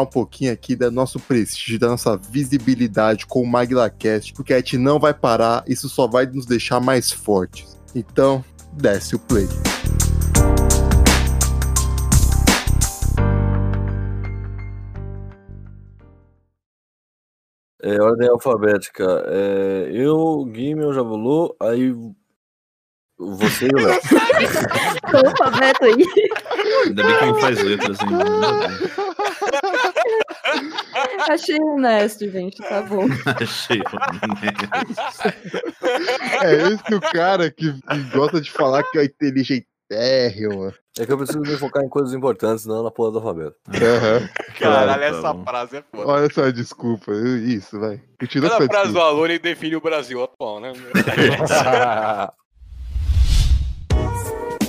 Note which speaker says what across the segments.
Speaker 1: um pouquinho aqui do nosso prestígio, da nossa visibilidade com o MaglaCast, porque a gente não vai parar, isso só vai nos deixar mais fortes. Então, desce o play.
Speaker 2: É, ordem alfabética. É, eu, Gui, meu Javulu, aí você e o Léo.
Speaker 3: Alfabeto aí.
Speaker 4: Ainda bem que quem faz letras, hein?
Speaker 3: Achei honesto, gente. Tá bom.
Speaker 4: Achei.
Speaker 1: É esse o cara que, que gosta de falar que é inteligentérrimo.
Speaker 2: É que eu preciso me focar em coisas importantes, não na porra do alfabeto.
Speaker 1: Aham.
Speaker 5: Caralho,
Speaker 4: tá
Speaker 5: essa frase é foda.
Speaker 1: Olha só, desculpa. Isso, vai.
Speaker 5: Cada frase do. Alone define o Brasil atual, né?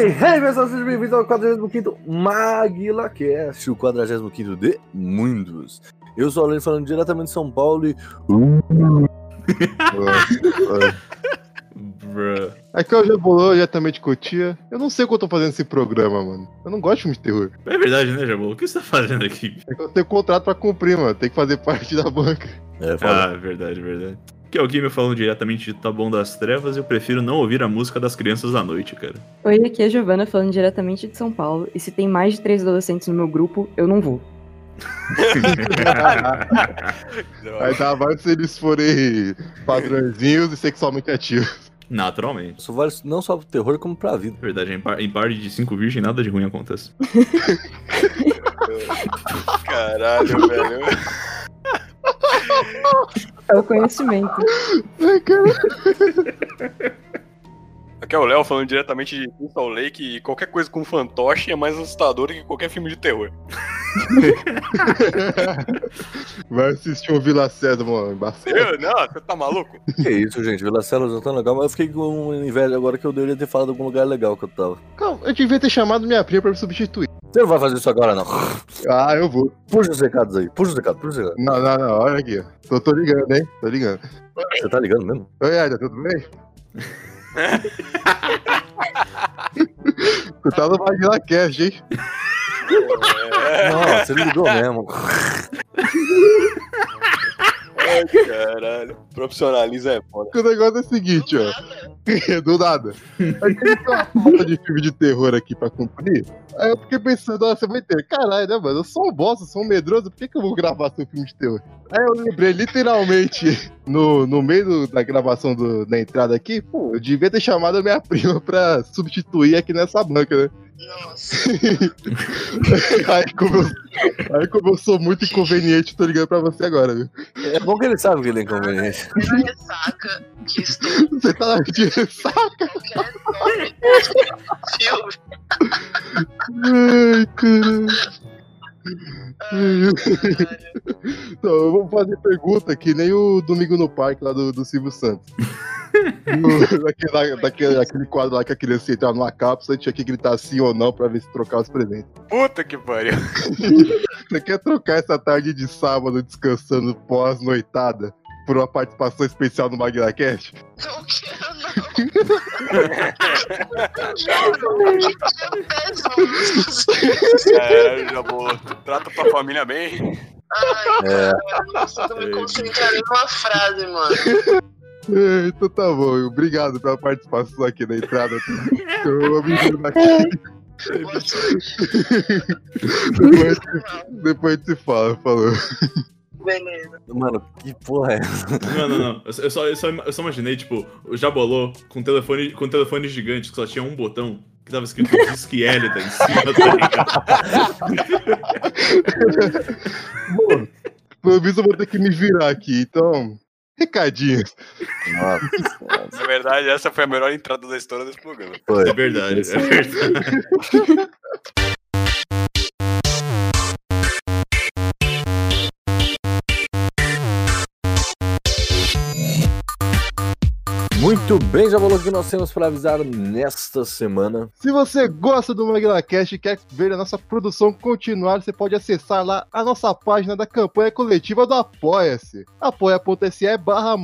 Speaker 2: Hey, hey, pessoal, sejam bem-vindos ao 45 MaguilaCast, o 45 de Mundos. Eu sou o Aline falando diretamente de São Paulo e.
Speaker 4: Bruh.
Speaker 1: Aqui é o Jabolô, diretamente de Cotia. Eu não sei o que eu tô fazendo nesse programa, mano. Eu não gosto de filme de terror.
Speaker 4: É verdade, né, Jabô? O que você tá fazendo aqui?
Speaker 1: É que eu tenho contrato pra cumprir, mano. Tem que fazer parte da banca.
Speaker 2: É, fala.
Speaker 4: Ah, é verdade, verdade. Que é o Guilherme falando diretamente de Taboão das Trevas, eu prefiro não ouvir a música das crianças à noite, cara.
Speaker 3: Oi, aqui é a Giovana falando diretamente de São Paulo. E se tem mais de três adolescentes no meu grupo, eu não vou.
Speaker 1: Aí dá mais se eles forem padrõezinhos e sexualmente ativos.
Speaker 4: Naturalmente.
Speaker 2: Isso vale não só pro terror, como pra vida.
Speaker 4: É verdade, em, par, em par de cinco virgens, nada de ruim acontece.
Speaker 5: Caralho, velho.
Speaker 3: É o conhecimento.
Speaker 1: Ai, cara.
Speaker 5: Aqui é o Léo falando diretamente de Crystal Lake e qualquer coisa com fantoche é mais assustador que qualquer filme de terror.
Speaker 1: Vai assistir o Vila César, mano. Embaçado.
Speaker 5: Eu? Não, você tá maluco?
Speaker 2: Que isso, gente, Vila Cela já tá legal, mas eu fiquei com inveja agora que eu deveria ter falado em algum lugar legal que eu tava.
Speaker 1: Calma, eu devia ter chamado minha prima pra me substituir.
Speaker 2: Você não vai fazer isso agora, não.
Speaker 1: Ah, eu vou.
Speaker 2: Puxa os recados aí, puxa os recados, puxa os recados.
Speaker 1: Não, não, não. Olha aqui. Tô, tô ligando, hein? Tô ligando.
Speaker 2: Você tá ligando mesmo?
Speaker 1: Oi, Aida, tudo bem? tu tá no Magna Cash, hein?
Speaker 2: Nossa, ele ligou mesmo.
Speaker 5: Ai, caralho. Profissionalismo é foda.
Speaker 1: O negócio é o seguinte, ó. Do nada. A gente tem uma falta de filme de terror aqui pra cumprir. Aí eu fiquei pensando, você vai ter. Caralho, né, mano? Eu sou um bosta, sou um medroso, por que, que eu vou gravar seu filme de terror? Aí eu lembrei literalmente no, no meio do- da gravação do- da entrada aqui, pô, eu devia ter chamado a minha prima pra substituir aqui nessa banca, né? Aí, como eu, aí como eu sou muito inconveniente, tô ligando pra você agora, viu?
Speaker 2: É bom que ele sabe que ele é inconveniente.
Speaker 6: na ressaca que estou
Speaker 1: Você tá de ressaca?
Speaker 6: filme.
Speaker 1: Ai, caralho. Fazer pergunta que nem o Domingo no Parque lá do, do Silvio Santos. No- daquele, daquele, aquele quadro lá que a criança entrava numa cápsula e tinha que gritar sim ou não pra ver se trocar os presentes.
Speaker 5: Puta que pariu.
Speaker 1: Você quer trocar essa tarde de sábado descansando pós-noitada por uma participação especial no MagnaCast?
Speaker 6: Não quero, não.
Speaker 5: É, já vou. Trata tua família bem.
Speaker 6: Ai,
Speaker 2: É.
Speaker 6: cara, não consigo me concentrar em uma frase, mano.
Speaker 1: É, então tá bom. Obrigado pela participação aqui na entrada. Tô me aqui. depois, depois a gente se fala, falou.
Speaker 6: Beleza.
Speaker 2: Mano, que porra é essa?
Speaker 4: Não, não, não. Eu, só, eu, só, eu só imaginei, tipo, o Jabolô com telefone, com telefone gigante que só tinha um botão que tava escrito Disque Hélida em cima, tá ligado?
Speaker 1: Bom, pelo visto eu vou ter que me virar aqui, então. Recadinhos.
Speaker 2: Nossa,
Speaker 5: Na verdade, essa foi a melhor entrada da história desse programa.
Speaker 2: foi.
Speaker 4: É verdade, é verdade.
Speaker 2: Muito bem, já falou que nós temos para avisar nesta semana.
Speaker 1: Se você gosta do MaguilaCast e quer ver a nossa produção continuar, você pode acessar lá a nossa página da campanha coletiva do Apoia-se. apoia.se barra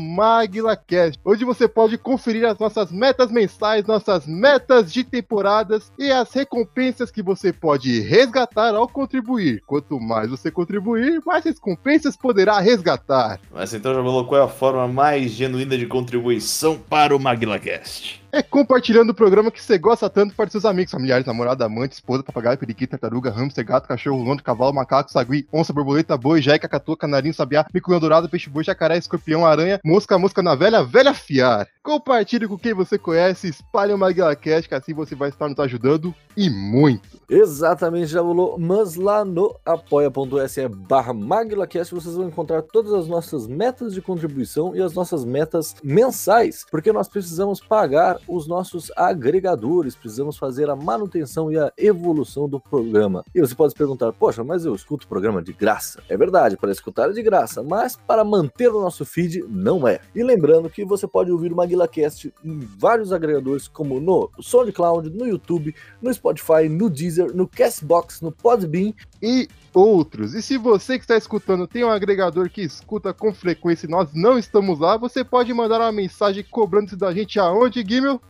Speaker 1: onde você pode conferir as nossas metas mensais, nossas metas de temporadas e as recompensas que você pode resgatar ao contribuir. Quanto mais você contribuir, mais recompensas poderá resgatar.
Speaker 4: Mas então, Jabolô, qual é a forma mais genuína de contribuição para o MaguilaCast?
Speaker 1: É compartilhando o programa que você gosta tanto para seus amigos, familiares, namorada, amante, esposa, papagaio, periquito, tartaruga, hamster, gato, cachorro, londo, cavalo, macaco, sagui, onça, borboleta, boi, jeca, catua, canarinho, sabiá, mico dourado, peixe boi, jacaré, escorpião, aranha, mosca, mosca na velha, velha fiar. Compartilhe com quem você conhece, espalhe o MaguilaCast, que assim você vai estar nos ajudando e muito.
Speaker 2: Exatamente, já falou, mas lá no apoia.se barra MaguilaCast vocês vão encontrar todas as nossas metas de contribuição e as nossas metas mensais, porque nós precisamos pagar os nossos agregadores, precisamos fazer a manutenção e a evolução do programa. E você pode se perguntar, poxa, mas eu escuto o programa de graça. É verdade, para escutar é de graça, mas para manter o nosso feed não é. E lembrando que você pode ouvir o MaguilaCast em vários agregadores, como no SoundCloud, no YouTube, no Spotify, no Deezer, no Castbox, no Podbean
Speaker 1: e outros. E se você que está escutando tem um agregador que escuta com frequência e nós não estamos lá, você pode mandar uma mensagem cobrando isso da gente aonde, Gimel?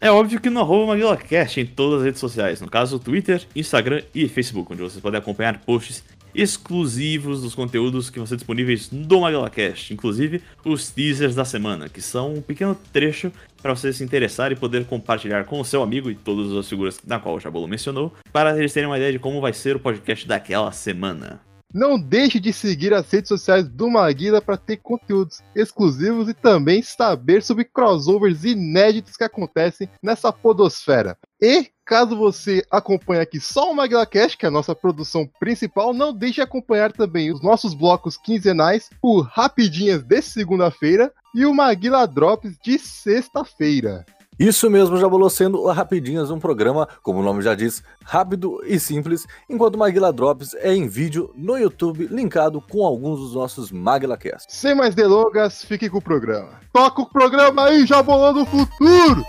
Speaker 4: É óbvio que no arroba MaguilaCast em todas as redes sociais, no caso Twitter, Instagram e Facebook, onde vocês podem acompanhar posts exclusivos dos conteúdos que vão ser disponíveis no MaguilaCast, inclusive os teasers da semana, que são um pequeno trecho para você se interessar e poder compartilhar com o seu amigo e todas as figuras na qual o Jabolo mencionou, para eles terem uma ideia de como vai ser o podcast daquela semana.
Speaker 1: Não deixe de seguir as redes sociais do Maguila para ter conteúdos exclusivos e também saber sobre crossovers inéditos que acontecem nessa podosfera. E caso você acompanhe aqui só o MaguilaCast, que é a nossa produção principal, não deixe de acompanhar também os nossos blocos quinzenais, o Rapidinhas de segunda-feira e o Maguila Drops de sexta-feira.
Speaker 2: Isso mesmo, já bolou sendo Rapidinhas, um programa, como o nome já diz, rápido e simples, enquanto o Maguila Drops é em vídeo no YouTube, linkado com alguns dos nossos MaguilaCasts.
Speaker 1: Sem mais delongas, fique com o programa. Toca o programa aí, já bolando o futuro!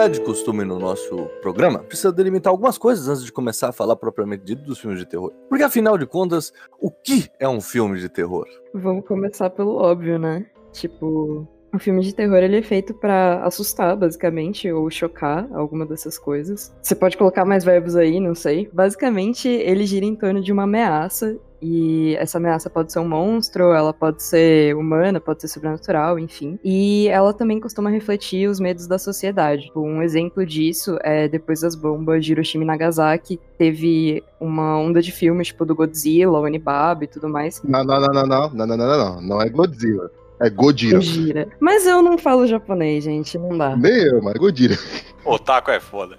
Speaker 2: É de costume no nosso programa, precisa delimitar algumas coisas antes de começar a falar propriamente dito dos filmes de terror. Porque afinal de contas, o que é um filme de terror?
Speaker 3: Vamos começar pelo óbvio, né? Tipo, um filme de terror ele é feito pra assustar, basicamente, ou chocar, alguma dessas coisas. Você pode colocar mais verbos aí, não sei. Basicamente, ele gira em torno de uma ameaça. E essa ameaça pode ser um monstro, ela pode ser humana, pode ser sobrenatural, enfim. E ela também costuma refletir os medos da sociedade. Tipo, Um exemplo disso é depois das bombas de Hiroshima e Nagasaki, teve uma onda de filmes, tipo do Godzilla, o Onibaba e tudo mais.
Speaker 1: Não, não, não, não, não, não, não, não, não, não, não é Godzilla. É Godira.
Speaker 3: Gira. Mas eu não falo japonês, gente, não dá.
Speaker 1: Nem eu, mas é Godira.
Speaker 5: Otaku é foda.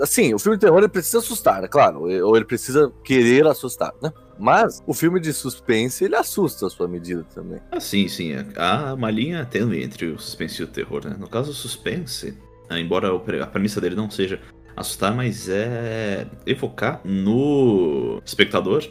Speaker 2: Assim, o filme de terror precisa assustar, é claro, ou ele precisa querer assustar, né? Mas o filme de suspense ele assusta a sua medida também.
Speaker 4: Ah, sim, sim. Há uma linha tênue entre o suspense e o terror, né? No caso, o suspense, ah, embora a premissa dele não seja assustar, mas é evocar no espectador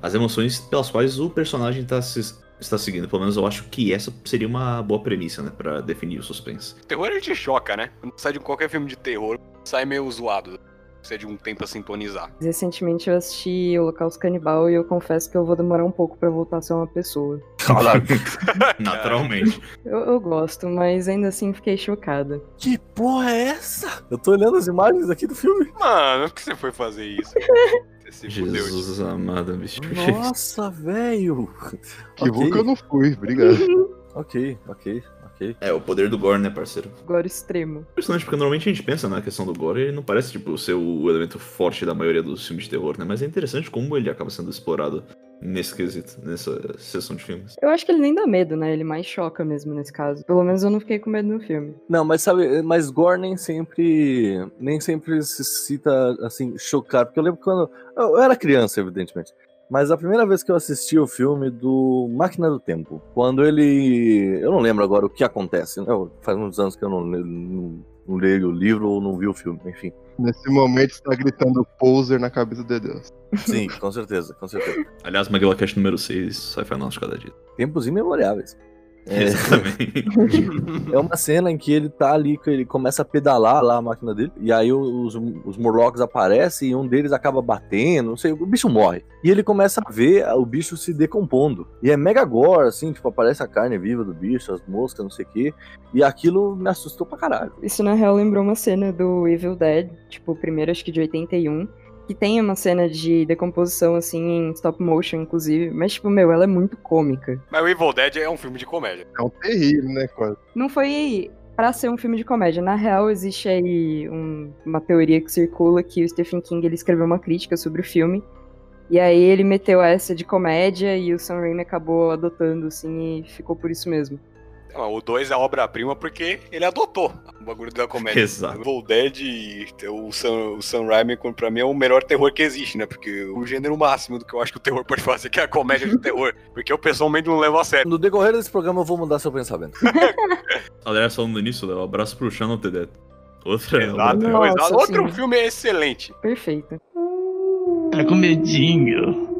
Speaker 4: as emoções pelas quais o personagem tá se- está seguindo. Pelo menos eu acho que essa seria uma boa premissa, né? Pra definir o suspense.
Speaker 5: Terror a gente choca, né? Quando sai de qualquer filme de terror, sai meio zoado. Precisa de um tempo a sintonizar.
Speaker 3: Recentemente eu assisti Holocausto Canibal e eu confesso que eu vou demorar um pouco pra voltar a ser uma pessoa.
Speaker 4: Naturalmente.
Speaker 3: Eu, eu gosto, mas ainda assim fiquei chocada.
Speaker 2: Que porra é essa? Eu tô olhando as imagens aqui do filme.
Speaker 5: Mano, por que você foi fazer isso? Você se fudeu.
Speaker 4: Jesus amado, bicho.
Speaker 2: Nossa, velho.
Speaker 1: Que bom
Speaker 2: Ok.
Speaker 1: que eu não fui, obrigado.
Speaker 2: Ok, ok, ok.
Speaker 4: É, o poder do gore, né, parceiro?
Speaker 3: Agora extremo.
Speaker 4: Impressionante, porque normalmente a gente pensa na questão do gore e ele não parece, tipo, ser o elemento forte da maioria dos filmes de terror, né? Mas é interessante como ele acaba sendo explorado nesse quesito, nessa sessão de filmes.
Speaker 3: Eu acho que ele nem dá medo, né? Ele mais choca mesmo nesse caso. Pelo menos eu não fiquei com medo no filme.
Speaker 2: Não, mas sabe, mas gore nem sempre, nem sempre se cita, assim, chocar. Porque eu lembro quando, eu era criança, evidentemente. Mas a primeira vez que eu assisti o filme do Máquina do Tempo, quando ele, eu não lembro agora o que acontece, né? faz muitos anos que eu não, não, não leio o livro ou não vi o filme, enfim.
Speaker 1: Nesse momento você tá gritando poser na cabeça de Deus.
Speaker 2: Sim, com certeza, com certeza.
Speaker 4: Aliás, Maguila Cast número 6, sci-fi nosso de cada dia.
Speaker 2: Tempos imemoriáveis. É. É uma cena em que ele tá ali, que ele começa a pedalar lá a máquina dele, e aí os, os Morlocks aparecem e um deles acaba batendo, não sei, o bicho morre. E ele começa a ver o bicho se decompondo. E é mega gore, assim, tipo, aparece a carne viva do bicho, as moscas, não sei o quê. E aquilo me assustou pra caralho.
Speaker 3: Isso na real lembrou uma cena do Evil Dead, tipo, primeiro acho que de 81. Que tem uma cena de decomposição, assim, em stop motion, inclusive. Mas, tipo, meu, ela é muito cômica.
Speaker 5: Mas o Evil Dead é um filme de comédia.
Speaker 1: É um terrível, né, quase.
Speaker 3: Não foi pra ser um filme de comédia. Na real, existe aí um- uma teoria que circula que o Stephen King ele escreveu uma crítica sobre o filme. E aí ele meteu essa de comédia e o Sam Raimi acabou adotando, assim, e ficou por isso mesmo.
Speaker 5: Não, O 2 é obra-prima porque ele adotou o bagulho da comédia.
Speaker 4: Exato.
Speaker 5: O Evil Dead e o Sam, o Sam Raimi, pra mim, é o melhor terror que existe, né? Porque o gênero máximo do que eu acho que o terror pode fazer, que é a comédia de terror. Porque eu pessoalmente não levo a sério.
Speaker 2: No decorrer desse programa eu vou mudar seu pensamento.
Speaker 4: Aliás, falando nisso, Léo, abraço pro the Dead. Outra.
Speaker 5: Exato,
Speaker 3: Nossa,
Speaker 5: exato. Outro filme é excelente.
Speaker 3: Perfeito.
Speaker 7: Tá com medinho.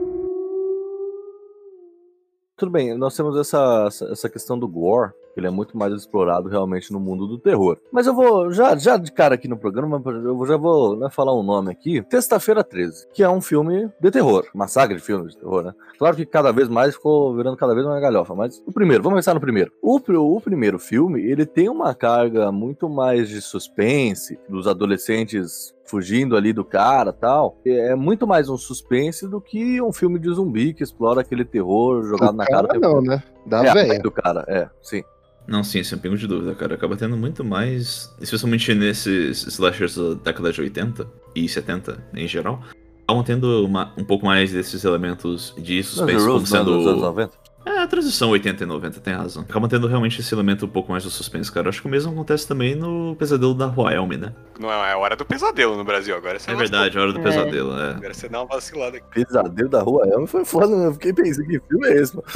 Speaker 2: Tudo bem, nós temos essa, essa, questão do gore, ele é muito mais explorado realmente no mundo do terror. Mas eu vou, já, já de cara aqui no programa, eu já vou né, falar um nome aqui. Sexta-feira 13, que é um filme de terror, saga de filmes de terror, né? Claro que cada vez mais ficou virando cada vez mais galhofa, mas o primeiro, vamos começar no primeiro. O, o primeiro filme, ele tem uma carga muito mais de suspense, dos adolescentes fugindo ali do cara tal. É muito mais um suspense do que um filme de zumbi que explora aquele terror jogado na cara.
Speaker 1: cara não, né? Da
Speaker 2: é,
Speaker 1: véia.
Speaker 2: do cara, é, sim.
Speaker 4: Não, sim, sem pingo de dúvida, cara. Acaba tendo muito mais, especialmente nesses slashers da década de 80 e 70 em geral, acabam tendo uma- um pouco mais desses elementos de suspense como
Speaker 2: Rose, não, dos anos
Speaker 4: sendo.
Speaker 2: 90.
Speaker 4: É, a transição 80 e 90, tem razão. Acabam tendo realmente esse elemento um pouco mais do suspense, cara. Acho que o mesmo acontece também no Pesadelo da Rua Elm, né?
Speaker 5: Não é a hora do pesadelo no Brasil. Agora você
Speaker 4: É verdade, a hora do
Speaker 3: É.
Speaker 4: pesadelo, é.
Speaker 5: Agora você dá uma vacilada aqui.
Speaker 2: Pesadelo da Rua Elma foi foda, né? Eu fiquei pensando, que filme é esse, mano?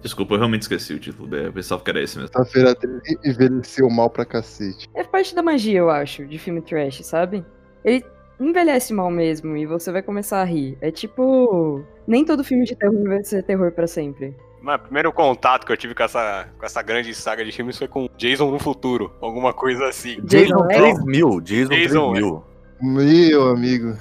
Speaker 4: Desculpa, eu realmente esqueci o título, Bé. eu pensava que era esse mesmo.
Speaker 1: Sexta-feira 13 envelheceu mal pra cacete.
Speaker 3: É parte da magia, eu acho, de filme trash, sabe? Ele envelhece mal mesmo e você vai começar a rir. É tipo. Nem todo filme de terror vai ser terror pra sempre.
Speaker 5: Mas o primeiro contato que eu tive com essa, com essa grande saga de filmes foi com Jason no futuro. Alguma coisa assim.
Speaker 2: Jason
Speaker 3: X?
Speaker 2: 3000, Jason
Speaker 5: Jason
Speaker 2: 3000.
Speaker 1: Meu amigo.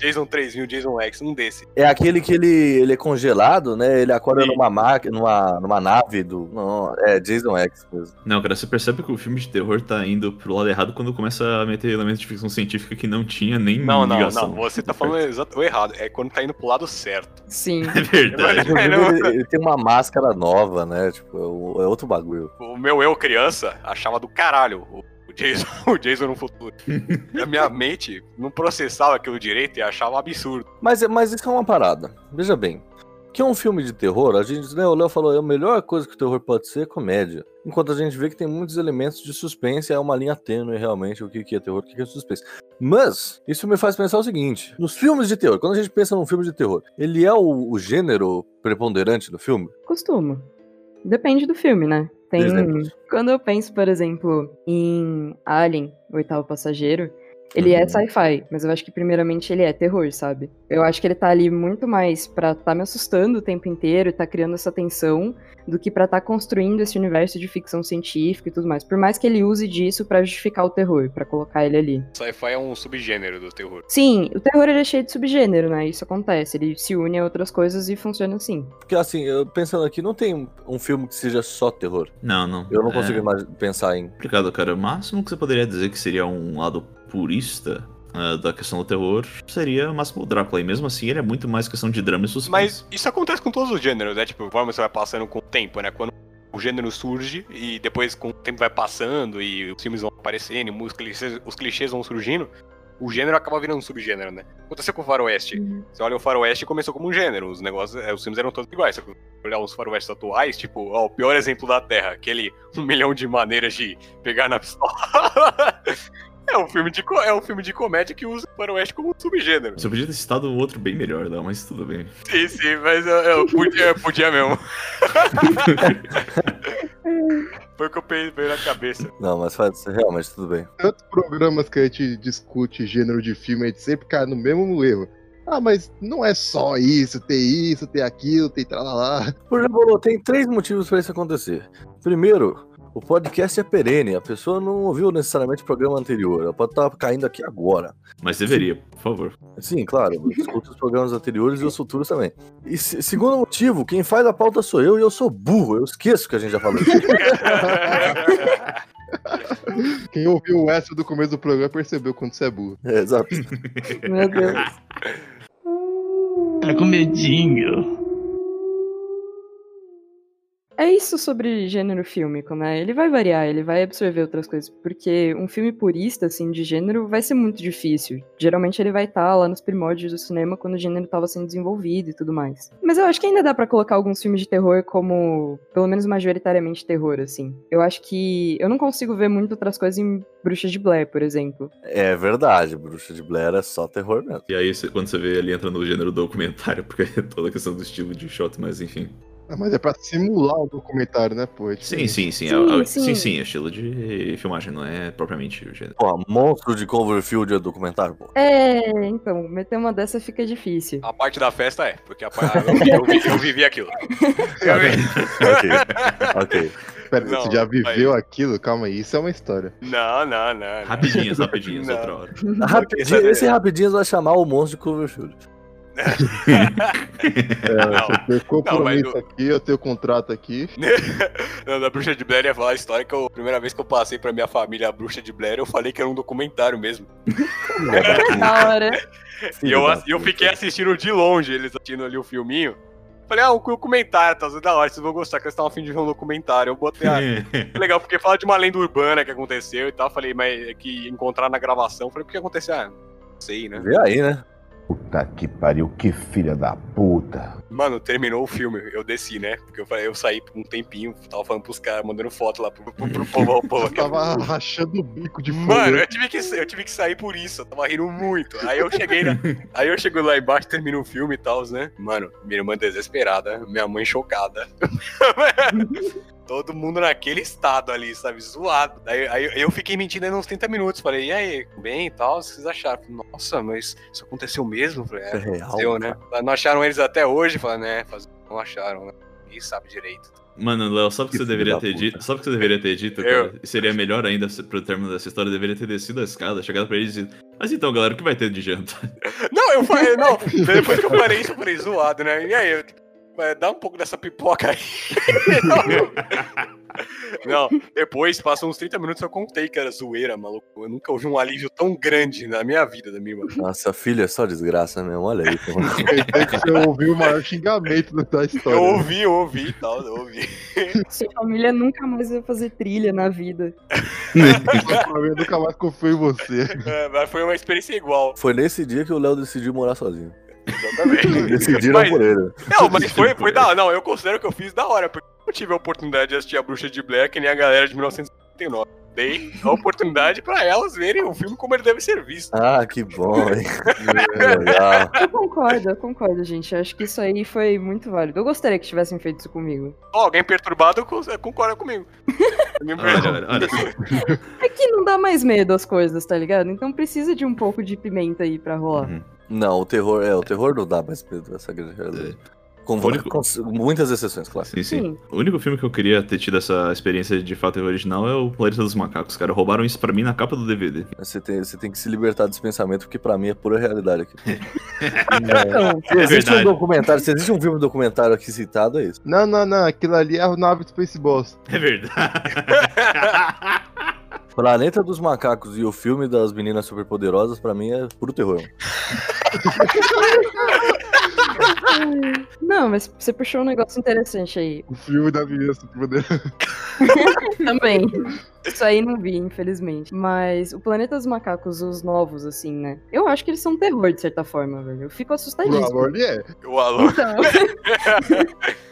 Speaker 5: Jason 3000, Jason X, um desse.
Speaker 2: É aquele que ele, ele é congelado, né? Ele acorda
Speaker 5: Sim.
Speaker 2: numa máquina, numa, numa nave do. Não, é Jason X mesmo.
Speaker 4: Não, cara, você percebe que o filme de terror tá indo pro lado errado quando começa a meter elementos de ficção científica que não tinha nem
Speaker 5: Não, não,
Speaker 4: ligação.
Speaker 5: não. Você tá falando exato, o errado. É quando tá indo pro lado certo.
Speaker 3: Sim.
Speaker 4: É verdade.
Speaker 2: Ele, ele tem uma máscara nova, né? Tipo, é é outro bagulho.
Speaker 5: O meu eu, criança, achava do caralho Jason, o Jason no futuro. e a minha mente não processava aquilo direito e achava absurdo.
Speaker 2: Mas, é- mas isso é uma parada. Veja bem. Que é um filme de terror, a gente, né, o Léo falou, a melhor coisa que o terror pode ser é comédia. Enquanto a gente vê que tem muitos elementos de suspense, é uma linha tênue realmente o que que é terror, o que é suspense. Mas, isso me faz pensar o seguinte: nos filmes de terror, quando a gente pensa num filme de terror, ele é o, o gênero preponderante do filme?
Speaker 3: Costumo. Depende do filme, né? Tem.
Speaker 2: Exemplos.
Speaker 3: Quando eu penso, por exemplo, em Alien, o oitavo passageiro, Ele é
Speaker 4: Uhum.
Speaker 3: sci-fi, mas eu acho que primeiramente ele é terror, sabe? Eu acho que ele tá ali muito mais pra tá me assustando o tempo inteiro e tá criando essa tensão do que pra tá construindo esse universo de ficção científica e tudo mais. Por mais que ele use disso pra justificar o terror, pra colocar ele ali.
Speaker 5: Sci-fi é um subgênero do terror.
Speaker 3: Sim, o terror ele é cheio de subgênero, né? Isso acontece, ele se une a outras coisas e funciona assim.
Speaker 2: Porque assim, eu pensando aqui, não tem um filme que seja só terror.
Speaker 4: Não, não.
Speaker 2: Eu não
Speaker 4: É
Speaker 2: consigo imagi- pensar em.
Speaker 4: complicado, cara. O máximo que você poderia dizer que seria um lado purista ah, da questão do terror seria o máximo o Drácula. E mesmo assim, ele é muito mais questão de drama e suspense.
Speaker 5: Mas isso acontece com todos os gêneros, né? Tipo, conforme você vai passando com o tempo, né? Quando o gênero surge e depois com o tempo vai passando e os filmes vão aparecendo e os clichês, os clichês vão surgindo, o gênero acaba virando um subgênero, né? Aconteceu com o faroeste. Você olha o faroeste começou como um gênero, os negócios, é, os filmes eram todos iguais. Que olhar os faroestes atuais, tipo, ó, o pior exemplo da Terra, aquele um milhão de maneiras de pegar na pistola. é um filme de é um filme de comédia que usa o faroeste como subgênero.
Speaker 4: Você podia ter citado um outro bem melhor, não, mas tudo bem.
Speaker 5: Sim, sim, mas eu, eu podia, eu podia mesmo. Foi o que eu pensei na cabeça.
Speaker 2: Não, mas faz realmente tudo bem.
Speaker 1: Tantos programas que a gente discute gênero de filme, a gente sempre cai no mesmo erro. Ah, mas não é só isso, tem isso, tem aquilo, tem tralalá.
Speaker 2: Por exemplo, tem três motivos pra isso acontecer. Primeiro, o podcast é perene, a pessoa não ouviu necessariamente o programa anterior, ela pode estar caindo aqui agora.
Speaker 4: Mas deveria, por favor.
Speaker 2: Sim, claro, eu escuto os programas anteriores e os futuros também. E se- segundo motivo, quem faz a pauta sou eu e eu sou burro, eu esqueço que a gente já falou isso.
Speaker 1: Quem ouviu o extra do começo do programa percebeu quando você é burro.
Speaker 2: É, exato.
Speaker 3: Meu Deus.
Speaker 7: Tá com medinho.
Speaker 3: É isso sobre gênero fílmico, né? Ele vai variar, ele vai absorver outras coisas, porque um filme purista, assim, de gênero vai ser muito difícil. Geralmente ele vai estar lá nos primórdios do cinema quando o gênero estava sendo desenvolvido e tudo mais. Mas eu acho que ainda dá pra colocar alguns filmes de terror como, pelo menos majoritariamente terror, assim. Eu acho que eu não consigo ver muito outras coisas em Bruxa de Blair, por exemplo.
Speaker 2: É verdade, Bruxa de Blair é só terror mesmo.
Speaker 4: E aí, quando você vê, ele entra no gênero documentário, porque é toda a questão do estilo de shot, mas enfim.
Speaker 1: Ah, mas é pra simular o documentário, né, pô? É
Speaker 4: Sim, sim, sim.
Speaker 3: Sim,
Speaker 4: é- é-
Speaker 3: sim.
Speaker 4: sim, sim, é estilo de filmagem, não é propriamente o gênero.
Speaker 2: Porra, Monstro de Cloverfield é documentário, pô.
Speaker 3: É, então, meter uma dessa fica difícil.
Speaker 5: A parte da festa é, porque a parte, eu, eu, vi- eu vivi aquilo. Eu vi-
Speaker 2: ok, ok.
Speaker 1: Pera,
Speaker 5: Não,
Speaker 1: você já viveu
Speaker 5: mas-
Speaker 1: aquilo? Calma aí, isso é uma história.
Speaker 5: Não, não, não. não.
Speaker 4: Rapidinhas, rapidinhas,
Speaker 5: Não.
Speaker 4: outra hora.
Speaker 2: Rapidinho, esse rapidinho vai chamar o Monstro de Cloverfield.
Speaker 1: É,
Speaker 5: Não.
Speaker 1: você tem compromisso
Speaker 5: Não, mas
Speaker 1: aqui, eu tenho contrato aqui.
Speaker 5: Não, da Bruxa de Blair ia falar a história que eu, a primeira vez que eu passei pra minha família a Bruxa de Blair, eu falei que era um documentário mesmo.
Speaker 3: Na hora.
Speaker 5: E eu, eu fiquei assistindo de longe, eles assistindo ali o filminho. Falei, ah, um documentário, tá da hora, vocês vão gostar, que eles estavam afim de ver um documentário. Eu botei, ah, legal, porque fala de uma lenda urbana que aconteceu e tal. Falei, mas é que encontrar na gravação. Falei, por que aconteceu? Ah, não sei, né?
Speaker 2: Vê aí, né?
Speaker 8: Puta que pariu, que filha da puta.
Speaker 5: Mano, terminou o filme, eu desci, né? Porque eu, falei, eu saí por um tempinho, tava falando pros caras, mandando foto lá pro, pro, pro povo. ao povo
Speaker 1: Eu
Speaker 5: aqui.
Speaker 1: tava rachando o bico de
Speaker 5: Mano, eu tive, que, eu tive que sair por isso, eu tava rindo muito. Aí eu cheguei na- Aí eu chego lá embaixo, termino o filme e tal, né? Mano, minha irmã desesperada, minha mãe chocada. Todo mundo naquele estado ali, sabe? Zoado. Aí, aí eu fiquei mentindo aí uns 30 minutos. Falei, e aí, bem e tal? O que vocês acharam? Falei, Nossa, mas isso aconteceu mesmo? Falei,
Speaker 2: É
Speaker 5: é,
Speaker 2: real.
Speaker 5: aconteceu, né? Não acharam eles até hoje? Falei, né? Não acharam, né? Ninguém sabe direito.
Speaker 4: Mano, Léo, sabe o que
Speaker 2: Que
Speaker 4: você deveria ter dito? Sabe o que você deveria ter dito,
Speaker 5: Eu.
Speaker 4: cara? E Seria melhor ainda pro término dessa história, deveria ter descido a escada, chegado pra eles e dito, mas então, galera, o que vai ter de janta?
Speaker 5: Não, eu falei, não. Depois que eu falei isso, eu falei zoado, né? E aí, eu, é, dá um pouco dessa pipoca aí. não, depois, passou uns 30 minutos, eu contei que era zoeira, maluco. Eu nunca ouvi um alívio tão grande na minha vida, da minha irmã.
Speaker 2: Nossa, filha é só desgraça mesmo, olha aí. pô.
Speaker 1: Pensei que você ouviu o maior xingamento da história.
Speaker 5: Eu ouvi, eu ouvi e tal, eu ouvi.
Speaker 3: Sua família nunca mais vai fazer trilha na vida.
Speaker 1: Sua família nunca mais confiou em você.
Speaker 5: É, mas foi uma experiência igual,
Speaker 2: Foi nesse dia que o Léo decidiu morar sozinho.
Speaker 5: Exatamente.
Speaker 2: Decidiram
Speaker 5: Mas-
Speaker 2: por ele.
Speaker 5: Não, mas foi, foi da Não, eu considero que eu fiz da hora, porque eu tive a oportunidade de assistir a Bruxa de que nem a galera de 1979. Dei a oportunidade pra elas verem o filme como ele deve ser visto.
Speaker 2: Ah, que bom, hein? Legal.
Speaker 3: Eu concordo, eu concordo, gente. Eu acho que isso aí foi muito válido. Eu gostaria que tivessem feito isso comigo.
Speaker 5: Ó, alguém perturbado co- concorda comigo.
Speaker 4: Olha, olha.
Speaker 3: É que não dá mais medo as coisas, tá ligado? Então precisa de um pouco de pimenta aí pra rolar.
Speaker 4: Uhum.
Speaker 2: Não, o terror, é, o terror não dá mais medo, essa grande realidade. Com,
Speaker 4: O único-
Speaker 2: com muitas exceções, claro.
Speaker 4: Sim, sim.
Speaker 3: Sim.
Speaker 4: O único filme que eu queria ter tido essa experiência de fato original é o Planeta dos Macacos, cara. Roubaram isso pra mim na capa do DVD.
Speaker 2: Você tem, você tem que se libertar desse pensamento, porque pra mim é pura realidade aqui.
Speaker 3: Então,
Speaker 2: Se existe um
Speaker 4: verdade.
Speaker 2: documentário, se existe um filme documentário aqui citado, é isso.
Speaker 1: Não, não, não. Aquilo ali é a nave do Spaceballs.
Speaker 4: É verdade.
Speaker 2: Planeta dos Macacos e o filme das meninas superpoderosas, pra mim, é puro terror.
Speaker 3: Não, mas você puxou um negócio interessante aí.
Speaker 1: O filme da menina superpoderosa.
Speaker 3: Também. Isso aí não vi, infelizmente. Mas o Planeta dos Macacos, os novos, assim, né? Eu acho que eles são um terror, de certa forma, velho. Eu fico assustadíssimo.
Speaker 1: valor, ele é.
Speaker 5: O Alô.
Speaker 3: Então,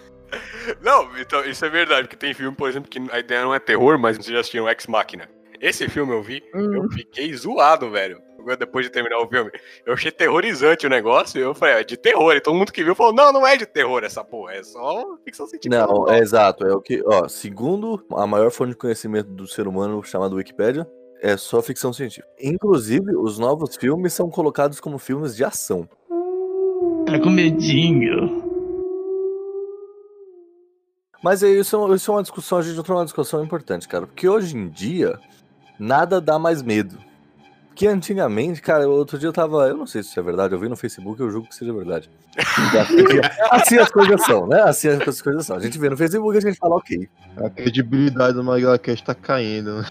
Speaker 5: Não, então, isso é verdade, porque tem filme, por exemplo, que a ideia não é terror, mas vocês já assistiram Ex Machina. Esse filme eu vi,
Speaker 3: Hum.
Speaker 5: eu fiquei zoado, velho. Depois de terminar o filme. Eu achei terrorizante o negócio. Eu falei, é de terror. E todo mundo que viu falou: não, não é de terror essa porra. É só ficção científica.
Speaker 2: Não, é exato. É o que, ó, segundo a maior fonte de conhecimento do ser humano, chamada Wikipédia, é só ficção científica. Inclusive, os novos filmes são colocados como filmes de ação.
Speaker 7: Tá com medinho.
Speaker 2: Mas é isso, isso é uma discussão, a gente entrou numa discussão importante, cara. Porque hoje em dia, nada dá mais medo. Que antigamente, cara, outro dia eu tava. Eu não sei se isso é verdade, eu vi no Facebook, eu julgo que seja verdade. assim as coisas são, né? Assim as coisas são. A gente vê no Facebook e a gente fala, ok.
Speaker 1: A credibilidade do MaglaCast tá caindo. né?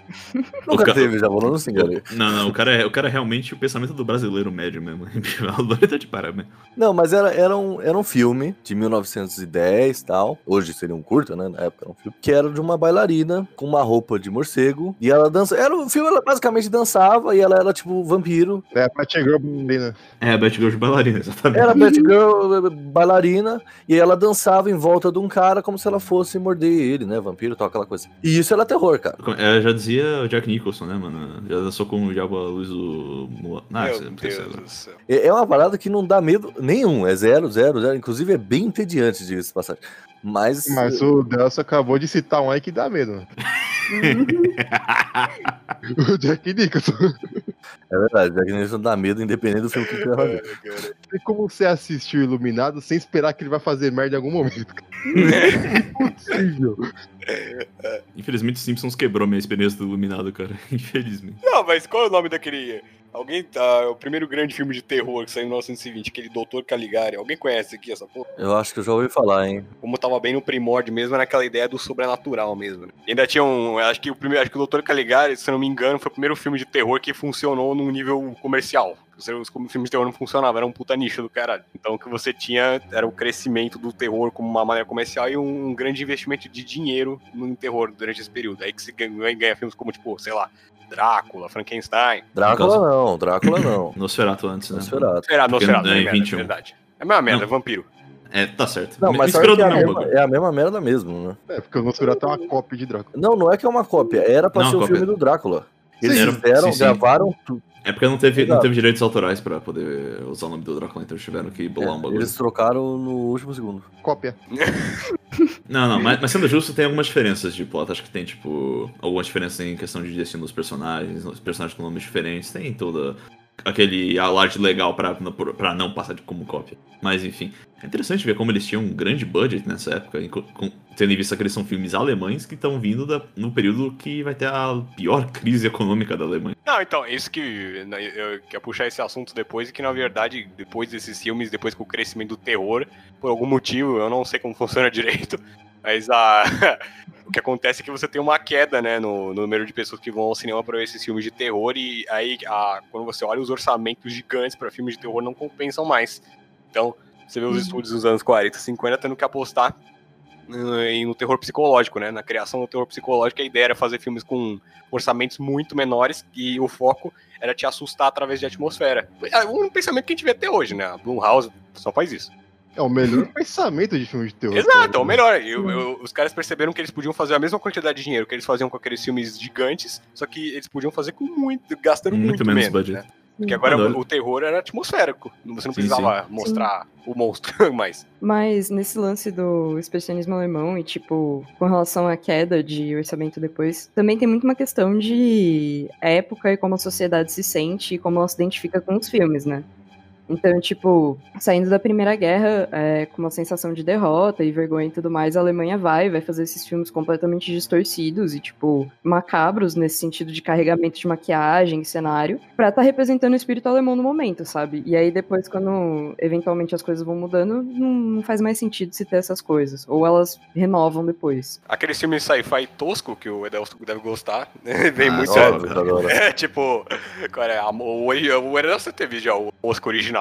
Speaker 2: Nunca
Speaker 4: ca-
Speaker 2: teve, já vou não se engane.
Speaker 4: Não, não, o cara, é, o cara é realmente o pensamento do brasileiro médio mesmo. O Lore tá de parabéns.
Speaker 2: Não, mas era, era, um, era um filme de 1910 e tal. Hoje seria um curta, né? Na época era um filme. Que era de uma bailarina com uma roupa de morcego. E ela dança. Era o filme, ela basicamente dançava e ela era tipo vampiro.
Speaker 1: É a Batgirl menina.
Speaker 4: É, a Batgirl de bailarina, exatamente.
Speaker 2: Era Batgirl, bailarina. E ela dançava em volta de um cara como se ela fosse morder ele, né? Vampiro e tal, aquela coisa. E isso era terror, cara.
Speaker 4: É, já dizia o Jack Nicholson, né, mano? Já dançou com o Diabo à Luz do. Ah,
Speaker 5: Meu
Speaker 4: você não sei se
Speaker 5: Deus
Speaker 4: é-
Speaker 5: do céu.
Speaker 2: É é uma parada que não dá medo nenhum. É zero, zero, zero. Inclusive é bem entediante, diga-se de passagem. Mas.
Speaker 1: Mas o Delcio acabou de citar um aí que dá medo. mano. o Jack Nicholson.
Speaker 2: É verdade, Jack Nicholson dá medo, independente do filme que você vai ver.
Speaker 5: É, cara.
Speaker 1: Tem como você assistir o Iluminado sem esperar que ele vai fazer merda em algum momento. cara. Impossível.
Speaker 4: Infelizmente, os Simpsons quebrou minha experiência do Iluminado, cara. Infelizmente.
Speaker 5: Não, mas qual é o nome daquele. Alguém tá. O primeiro grande filme de terror que saiu em 1920, aquele Doutor Caligari. Alguém conhece aqui essa porra?
Speaker 2: Eu acho que eu já ouvi falar, hein?
Speaker 5: Como tava bem no primórdio mesmo, era aquela ideia do sobrenatural mesmo. Né? E ainda tinha um. Acho que o primeiro. Acho que o Doutor Caligari, se não me engano, foi o primeiro filme de terror que funcionou num nível comercial. Os filmes de terror não funcionavam, era um puta nicho do caralho. Então o que você tinha era o crescimento do terror como uma maneira comercial e um, grande investimento de dinheiro no terror durante esse período. Aí que se ganha, ganha filmes como, tipo, sei lá, Drácula, Frankenstein.
Speaker 2: Drácula
Speaker 4: caso-
Speaker 2: não, Drácula não.
Speaker 4: Nosferatu antes, né?
Speaker 2: Nosferatu.
Speaker 5: Nosferatu,
Speaker 4: não é
Speaker 5: é, merda,
Speaker 4: 21.
Speaker 5: é verdade. É a mesma merda,
Speaker 4: Não.
Speaker 5: é vampiro.
Speaker 4: É, tá certo.
Speaker 2: Não, mas é a, mesma, é a mesma merda mesmo, né?
Speaker 1: É, porque o Nosferatu é uma cópia de Drácula.
Speaker 2: Não, não é que é uma cópia, era pra
Speaker 4: Não,
Speaker 2: ser o
Speaker 4: cópia.
Speaker 2: filme do Drácula. Eles
Speaker 4: Sim,
Speaker 2: fizeram,
Speaker 4: sim, sim.
Speaker 2: gravaram tudo.
Speaker 4: É porque não teve, não teve direitos autorais pra poder usar o nome do Drácula, então eles tiveram que bolar um bagulho.
Speaker 2: Eles trocaram no último segundo.
Speaker 1: Cópia.
Speaker 4: Não, não, mas, mas sendo justo, tem algumas diferenças de plot. Acho que tem, tipo, algumas diferenças em questão de destino dos personagens, os personagens com nomes diferentes, tem toda aquele alarde legal pra não passar de como cópia. Mas enfim, é interessante ver como eles tinham um grande budget nessa época, com- tendo em vista que eles são filmes alemães que estão vindo da- no período que vai ter a pior crise econômica da Alemanha.
Speaker 5: Não, então, isso que né, eu quero puxar esse assunto depois, e que na verdade, depois desses filmes, depois com o crescimento do terror, por algum motivo, eu não sei como funciona direito, mas a... o que acontece é que você tem uma queda, né, no, no número de pessoas que vão ao cinema para ver esses filmes de terror, e aí, a- quando você olha os orçamentos gigantes para filmes de terror, não compensam mais. Então, você vê os estúdios dos anos 40, 50 tendo que apostar em- no terror psicológico, né, na criação do terror psicológico, a ideia era fazer filmes com orçamentos muito menores e o foco era te assustar através de atmosfera. É um pensamento que a gente vê até hoje, né? A Blumhouse só faz isso.
Speaker 1: É o melhor pensamento de filme de terror.
Speaker 5: Exato, é o melhor. Eu- eu- os caras perceberam que eles podiam fazer a mesma quantidade de dinheiro que eles faziam com aqueles filmes gigantes, só que eles podiam fazer com muito, gastando muito,
Speaker 4: Muito menos
Speaker 5: menos.
Speaker 4: budget.
Speaker 5: né? Porque agora o, o terror era atmosférico. Você não
Speaker 4: Sim,
Speaker 5: precisava mostrar o monstro mais.
Speaker 3: Mas nesse lance do expressionismo alemão e, tipo, com relação à queda de orçamento depois, também tem muito uma questão de época e como a sociedade se sente e como ela se identifica com os filmes, né? Então, tipo, saindo da Primeira Guerra é, com uma sensação de derrota e vergonha e tudo mais, a Alemanha vai, vai fazer esses filmes completamente distorcidos e, tipo, macabros nesse sentido de carregamento de maquiagem, cenário, pra estar representando o espírito alemão no momento, sabe? E aí depois, quando eventualmente as coisas vão mudando, não, não faz mais sentido se ter essas coisas. Ou elas renovam depois.
Speaker 5: Aquele filme sci-fi tosco que o Edelso deve gostar, né? Vem
Speaker 4: Ah,
Speaker 5: muito.
Speaker 2: Óbvio.
Speaker 5: É tipo, cara, o, o Edelso teve já o Oscar original,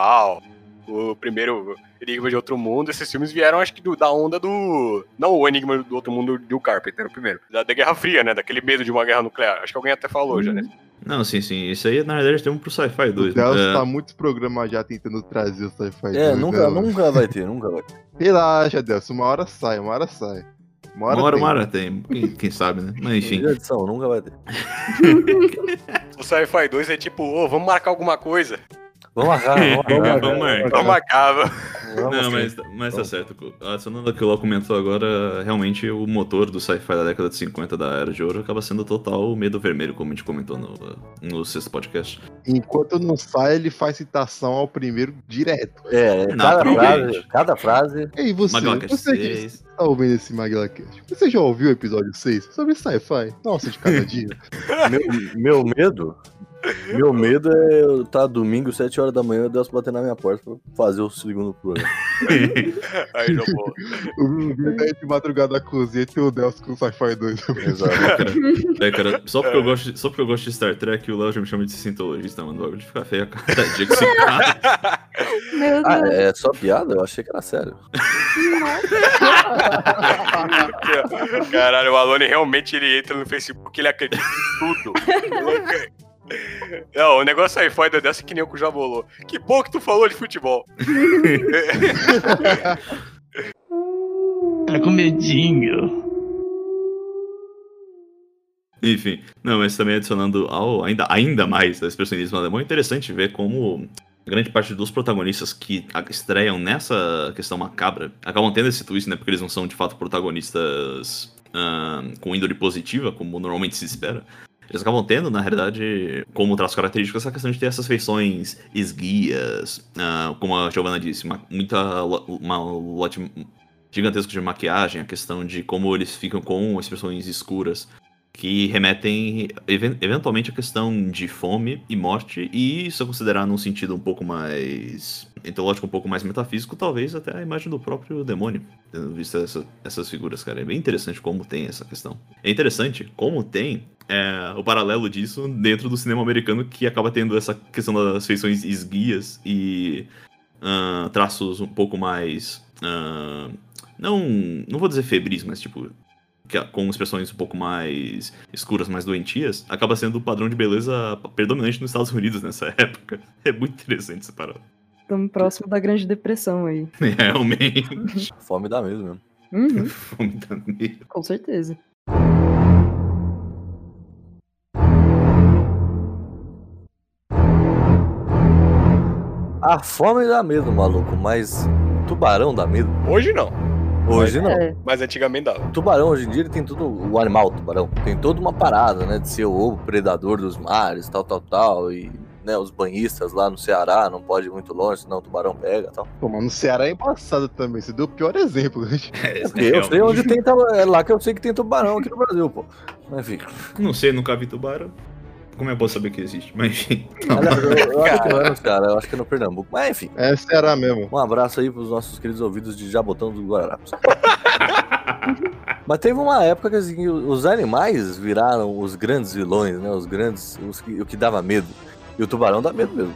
Speaker 5: o primeiro Enigma de Outro Mundo. Esses filmes vieram, acho que do- da onda do. Não o Enigma do Outro Mundo do Carpenter, o primeiro. Da, da Guerra Fria, né? Daquele medo de uma guerra nuclear. Acho que alguém até falou já, né?
Speaker 4: Não, sim, sim. Isso aí, na verdade, tem um pro Sci-Fi
Speaker 1: O
Speaker 4: 2.
Speaker 1: Deus
Speaker 4: né?
Speaker 1: tá muitos programas já tentando trazer o sci-fi.
Speaker 2: É,
Speaker 1: dois,
Speaker 2: nunca,
Speaker 1: né?
Speaker 2: nunca vai ter, nunca vai ter.
Speaker 1: Relaxa, Deus. Uma hora sai, uma hora sai. Uma hora,
Speaker 4: Uma hora,
Speaker 1: tem.
Speaker 4: uma hora tem. Quem, quem sabe, né? Mas enfim.
Speaker 2: Edição, nunca vai ter.
Speaker 5: O Sci-Fi 2 é tipo, ô, vamos marcar alguma coisa.
Speaker 2: Vamos marcar, vamos marcar.
Speaker 4: Vamos marcar. Não, mas, mas tá certo. Adicionando o que o Léo comentou agora, realmente o motor do sci-fi da década de 50 da Era de Ouro acaba sendo total o medo vermelho, como a gente comentou no, no sexto podcast.
Speaker 1: Enquanto não sai, ele faz citação ao primeiro direto.
Speaker 2: É,
Speaker 4: Não,
Speaker 2: cada frase, cada frase.
Speaker 1: E você,
Speaker 4: Magalhacast
Speaker 1: você que
Speaker 4: 6.
Speaker 1: tá ouvindo esse MaglaCast, você já ouviu o episódio 6 sobre sci-fi? Nossa, de cada dia.
Speaker 2: Meu, meu medo. Meu medo é eu tá domingo, 7 horas da manhã, Deus bater na minha porta pra fazer o segundo programa.
Speaker 5: Aí, não vou.
Speaker 1: o vídeo é de madrugada na cozinha e tem o Deus com o sci-fi 2.
Speaker 2: Exato.
Speaker 4: É, cara, só porque, eu gosto, de- só porque eu gosto de Star Trek, o Léo já me chama de cientologista, mano. O bagulho fica feio a cada dia que se passa.
Speaker 3: Meu
Speaker 2: Ah,
Speaker 3: Deus.
Speaker 2: é só piada? Eu achei que era sério.
Speaker 5: Caralho, o Alone realmente ele entra no Facebook, ele acredita em tudo. Não, o negócio aí foi dessa que nem o que já bolou. Que bom que tu falou de futebol.
Speaker 7: Tá com medinho.
Speaker 4: Enfim, não, mas também adicionando ao, ainda, ainda mais ao expressionismo alemão, é interessante ver como grande parte dos protagonistas que estreiam nessa questão macabra acabam tendo esse twist, né? Porque eles não são de fato protagonistas ah, com índole positiva, como normalmente se espera. Eles acabam tendo, na realidade, como traço característico, essa questão de ter essas feições esguias, ah, como a Giovanna disse, uma, muita uma lote gigantesco de maquiagem, a questão de como eles ficam com expressões escuras que remetem even- eventualmente à questão de fome e morte, e isso é considerar num sentido um pouco mais teológico, um pouco mais metafísico, talvez até a imagem do próprio demônio, tendo visto essa- essas figuras, cara. É bem interessante como tem essa questão. É interessante como tem é, o paralelo disso dentro do cinema americano, que acaba tendo essa questão das feições esguias e ah, traços um pouco mais. ah, não, não vou dizer febris, mas tipo, com expressões um pouco mais escuras, mais doentias, acaba sendo o padrão de beleza predominante nos Estados Unidos nessa época. É muito interessante essa parada.
Speaker 3: Estamos próximo da Grande Depressão aí.
Speaker 4: Realmente.
Speaker 2: Fome dá mesmo, mesmo.
Speaker 3: Uhum,
Speaker 4: Fome da merda.
Speaker 3: com certeza.
Speaker 2: A fome dá medo, maluco, mas tubarão dá medo.
Speaker 5: Hoje não,
Speaker 2: Hoje não.
Speaker 3: É,
Speaker 5: mas antigamente dava.
Speaker 2: Tubarão, hoje em dia, ele tem tudo. O animal, o tubarão, tem toda uma parada, né? De ser o predador dos mares, tal, tal, tal. E, né, os banhistas lá no Ceará não pode ir muito longe, senão o tubarão pega tal.
Speaker 1: Pô, mas no Ceará é embaçado também. Você deu o pior exemplo.
Speaker 4: É,
Speaker 2: eu sei onde tem. tu- É lá que eu sei que tem tubarão aqui no Brasil, pô. Mas, Enfim.
Speaker 4: Não sei, nunca vi tubarão. Como é bom saber que existe? Mas enfim.
Speaker 2: Aliás, eu, eu acho que não é no Ceará, eu acho que é no Pernambuco. Mas enfim.
Speaker 1: É Ceará mesmo.
Speaker 2: Um abraço aí pros nossos queridos ouvidos de Jabotão do Guararapes. Mas teve uma época que assim, os animais viraram os grandes vilões, né? Os grandes. Os que, o que dava medo. E o tubarão dá medo mesmo.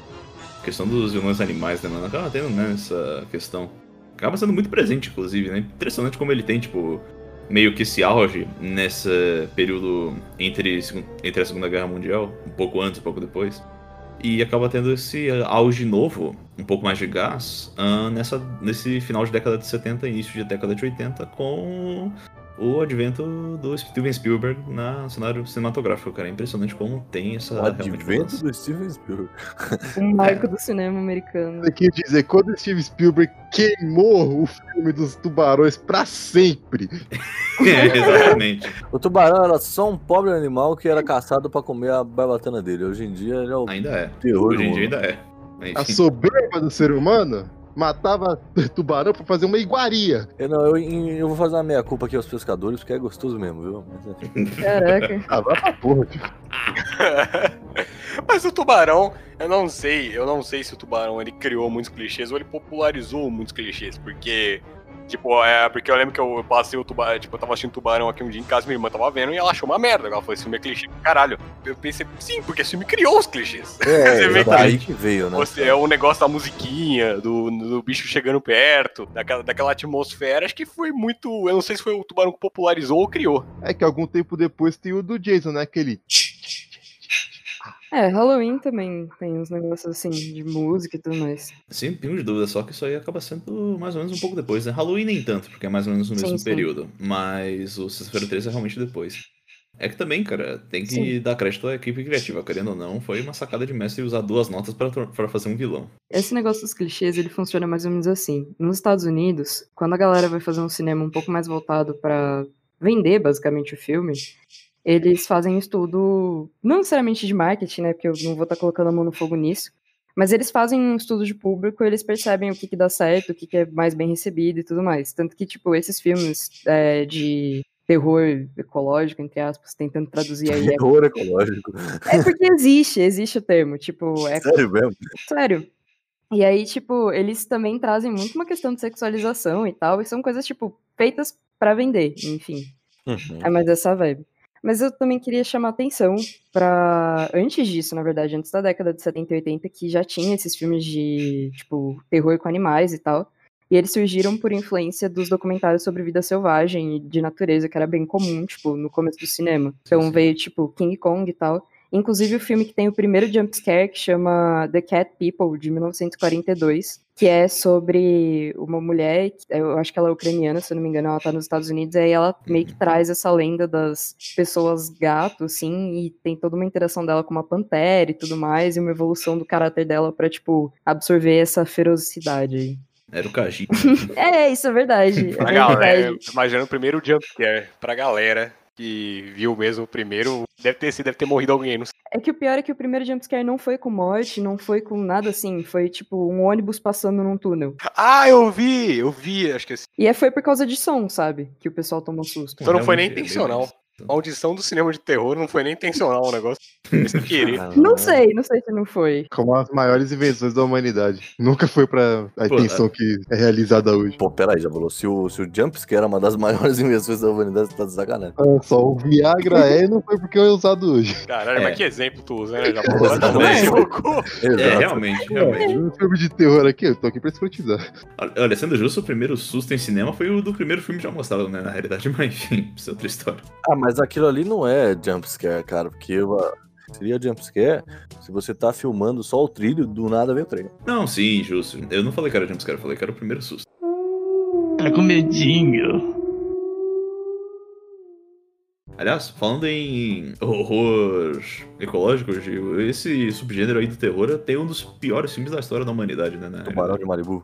Speaker 4: A questão dos vilões animais, né, mano? Acaba tendo, né, essa questão. Acaba sendo muito presente, inclusive, né? Impressionante como ele tem, tipo, meio que esse auge nesse período entre, entre a Segunda Guerra Mundial, um pouco antes, um pouco depois. E acaba tendo esse auge novo, um pouco mais de gás, ah, nessa, nesse final de década de 70 início de década de 80, com o advento do Steven Spielberg na cenário cinematográfico, cara. É impressionante como tem essa.
Speaker 2: O advento
Speaker 4: mudança.
Speaker 2: do Steven Spielberg.
Speaker 3: Um marco do cinema americano.
Speaker 1: Eu queria dizer, quando o Steve Spielberg queimou o filme dos tubarões pra sempre.
Speaker 4: É, exatamente.
Speaker 2: O tubarão era só um pobre animal que era caçado pra comer a barbatana dele. Hoje em dia ele é o
Speaker 4: Ainda é.
Speaker 2: terror
Speaker 4: Hoje em dia ainda é.
Speaker 1: A soberba do ser humano matava tubarão pra fazer uma iguaria.
Speaker 2: Eu, não, eu, eu vou fazer uma meia-culpa aqui aos pescadores, porque é gostoso mesmo, viu? Mas.
Speaker 3: Caraca.
Speaker 1: Ah, vai pra porra, tio.
Speaker 5: Mas o tubarão, eu não sei, eu não sei se o tubarão ele criou muitos clichês ou ele popularizou muitos clichês, porque tipo, é, porque eu lembro que eu passei o tubarão, tipo, eu tava assistindo tubarão aqui um dia em casa, minha irmã tava vendo e ela achou uma merda. Ela falou, esse filme é clichê, caralho. Eu pensei, sim, porque esse filme criou os clichês.
Speaker 2: É,
Speaker 5: vê
Speaker 2: daí
Speaker 5: que
Speaker 2: veio, né?
Speaker 5: você é o negócio da musiquinha, do, do bicho chegando perto, daquela, daquela atmosfera. Acho que foi muito. Eu não sei se foi o tubarão que popularizou ou criou.
Speaker 1: É que algum tempo depois tem o do Jason, né? Aquele.
Speaker 3: É, Halloween também tem uns negócios assim de música e tudo mais.
Speaker 4: Sem pingo de dúvida, só que isso aí acaba sendo mais ou menos um pouco depois, né? Halloween nem tanto, porque é mais ou menos no
Speaker 3: Sim,
Speaker 4: mesmo
Speaker 3: sim.
Speaker 4: período. Mas o Sexta-feira 13 é realmente depois. É que também, cara, tem que
Speaker 3: Sim.
Speaker 4: dar crédito à equipe criativa, querendo ou não, foi uma sacada de mestre usar duas notas pra fazer um vilão.
Speaker 3: Esse negócio dos clichês, ele funciona mais ou menos assim. Nos Estados Unidos, quando a galera vai fazer um cinema um pouco mais voltado pra vender basicamente o filme, eles fazem um estudo, não necessariamente de marketing, né, porque eu não vou estar colocando a mão no fogo nisso, mas eles fazem um estudo de público, eles percebem o que, que dá certo, o que, que é mais bem recebido e tudo mais. Tanto que, tipo, esses filmes é, de terror ecológico, entre aspas, tentando traduzir aí.
Speaker 2: Terror ecológico.
Speaker 3: É, é porque existe, existe o termo, tipo, é
Speaker 2: Sério mesmo?
Speaker 3: Sério. E aí, tipo, eles também trazem muito uma questão de sexualização e tal, e são coisas, tipo, feitas pra vender, enfim.
Speaker 2: Uhum.
Speaker 3: É mais essa vibe. Mas eu também queria chamar atenção pra. Antes disso, na verdade, antes da década de 70 e 80, que já tinha esses filmes de, tipo, terror com animais e tal. E eles surgiram por influência dos documentários sobre vida selvagem e de natureza, que era bem comum, tipo, no começo do cinema. Então veio, tipo, King Kong e tal. Inclusive o filme que tem o primeiro jumpscare, que chama The Cat People, de 1942, que é sobre uma mulher, que- eu acho que ela é ucraniana, se eu não me engano, ela tá nos Estados Unidos, e aí ela meio que traz essa lenda das pessoas gato, assim, e tem toda uma interação dela com uma pantera e tudo mais, e uma evolução do caráter dela pra, tipo, absorver essa ferocidade aí.
Speaker 4: Era o Kaji.
Speaker 3: É, isso é verdade. É
Speaker 5: Pra galera,
Speaker 3: verdade.
Speaker 5: imaginando o primeiro jumpscare pra galera que viu mesmo o primeiro, deve ter sido, deve ter morrido alguém, não sei.
Speaker 3: É que o pior é que o primeiro jumpscare não foi com morte, não foi com nada assim, foi tipo um ônibus passando num túnel.
Speaker 5: Ah, eu vi, eu vi, acho que esse.
Speaker 3: E é, foi por causa de som, sabe? Que o pessoal tomou susto.
Speaker 5: Então não foi nem
Speaker 4: é
Speaker 5: intencional. A audição do cinema de terror não foi nem intencional o negócio.
Speaker 3: Não sei, não sei se não foi.
Speaker 1: Como as maiores invenções da humanidade. Nunca foi pra a
Speaker 4: Pô,
Speaker 1: intenção que é realizada hoje.
Speaker 2: Pô, peraí, já falou. Se o, se o Jumpscare é uma das maiores invenções da humanidade, você tá de sacanagem.
Speaker 1: Ah, Só o Viagra é e não foi porque é usado hoje.
Speaker 5: Caralho,
Speaker 4: É.
Speaker 5: mas que exemplo tu usa, né? Já.
Speaker 4: É,
Speaker 2: Exato.
Speaker 4: realmente, realmente.
Speaker 1: Um filme de terror aqui, eu tô aqui pra escrotizar.
Speaker 4: Olha, sendo justo, o primeiro susto em cinema foi o do primeiro filme já mostrado, né? Na realidade, mas enfim, isso é outra história.
Speaker 2: Ah, mas aquilo ali não é jumpscare, cara, porque uh, seria jumpscare se você tá filmando só o trilho, do nada vem o trem.
Speaker 4: Não, sim, justo. Eu não falei que era jumpscare, eu falei que era o primeiro susto.
Speaker 7: Tá com medinho.
Speaker 4: Aliás, falando em horror ecológico, Gil, esse subgênero aí do terror tem um dos piores filmes da história da humanidade, né? na
Speaker 2: Tubarão de Malibu.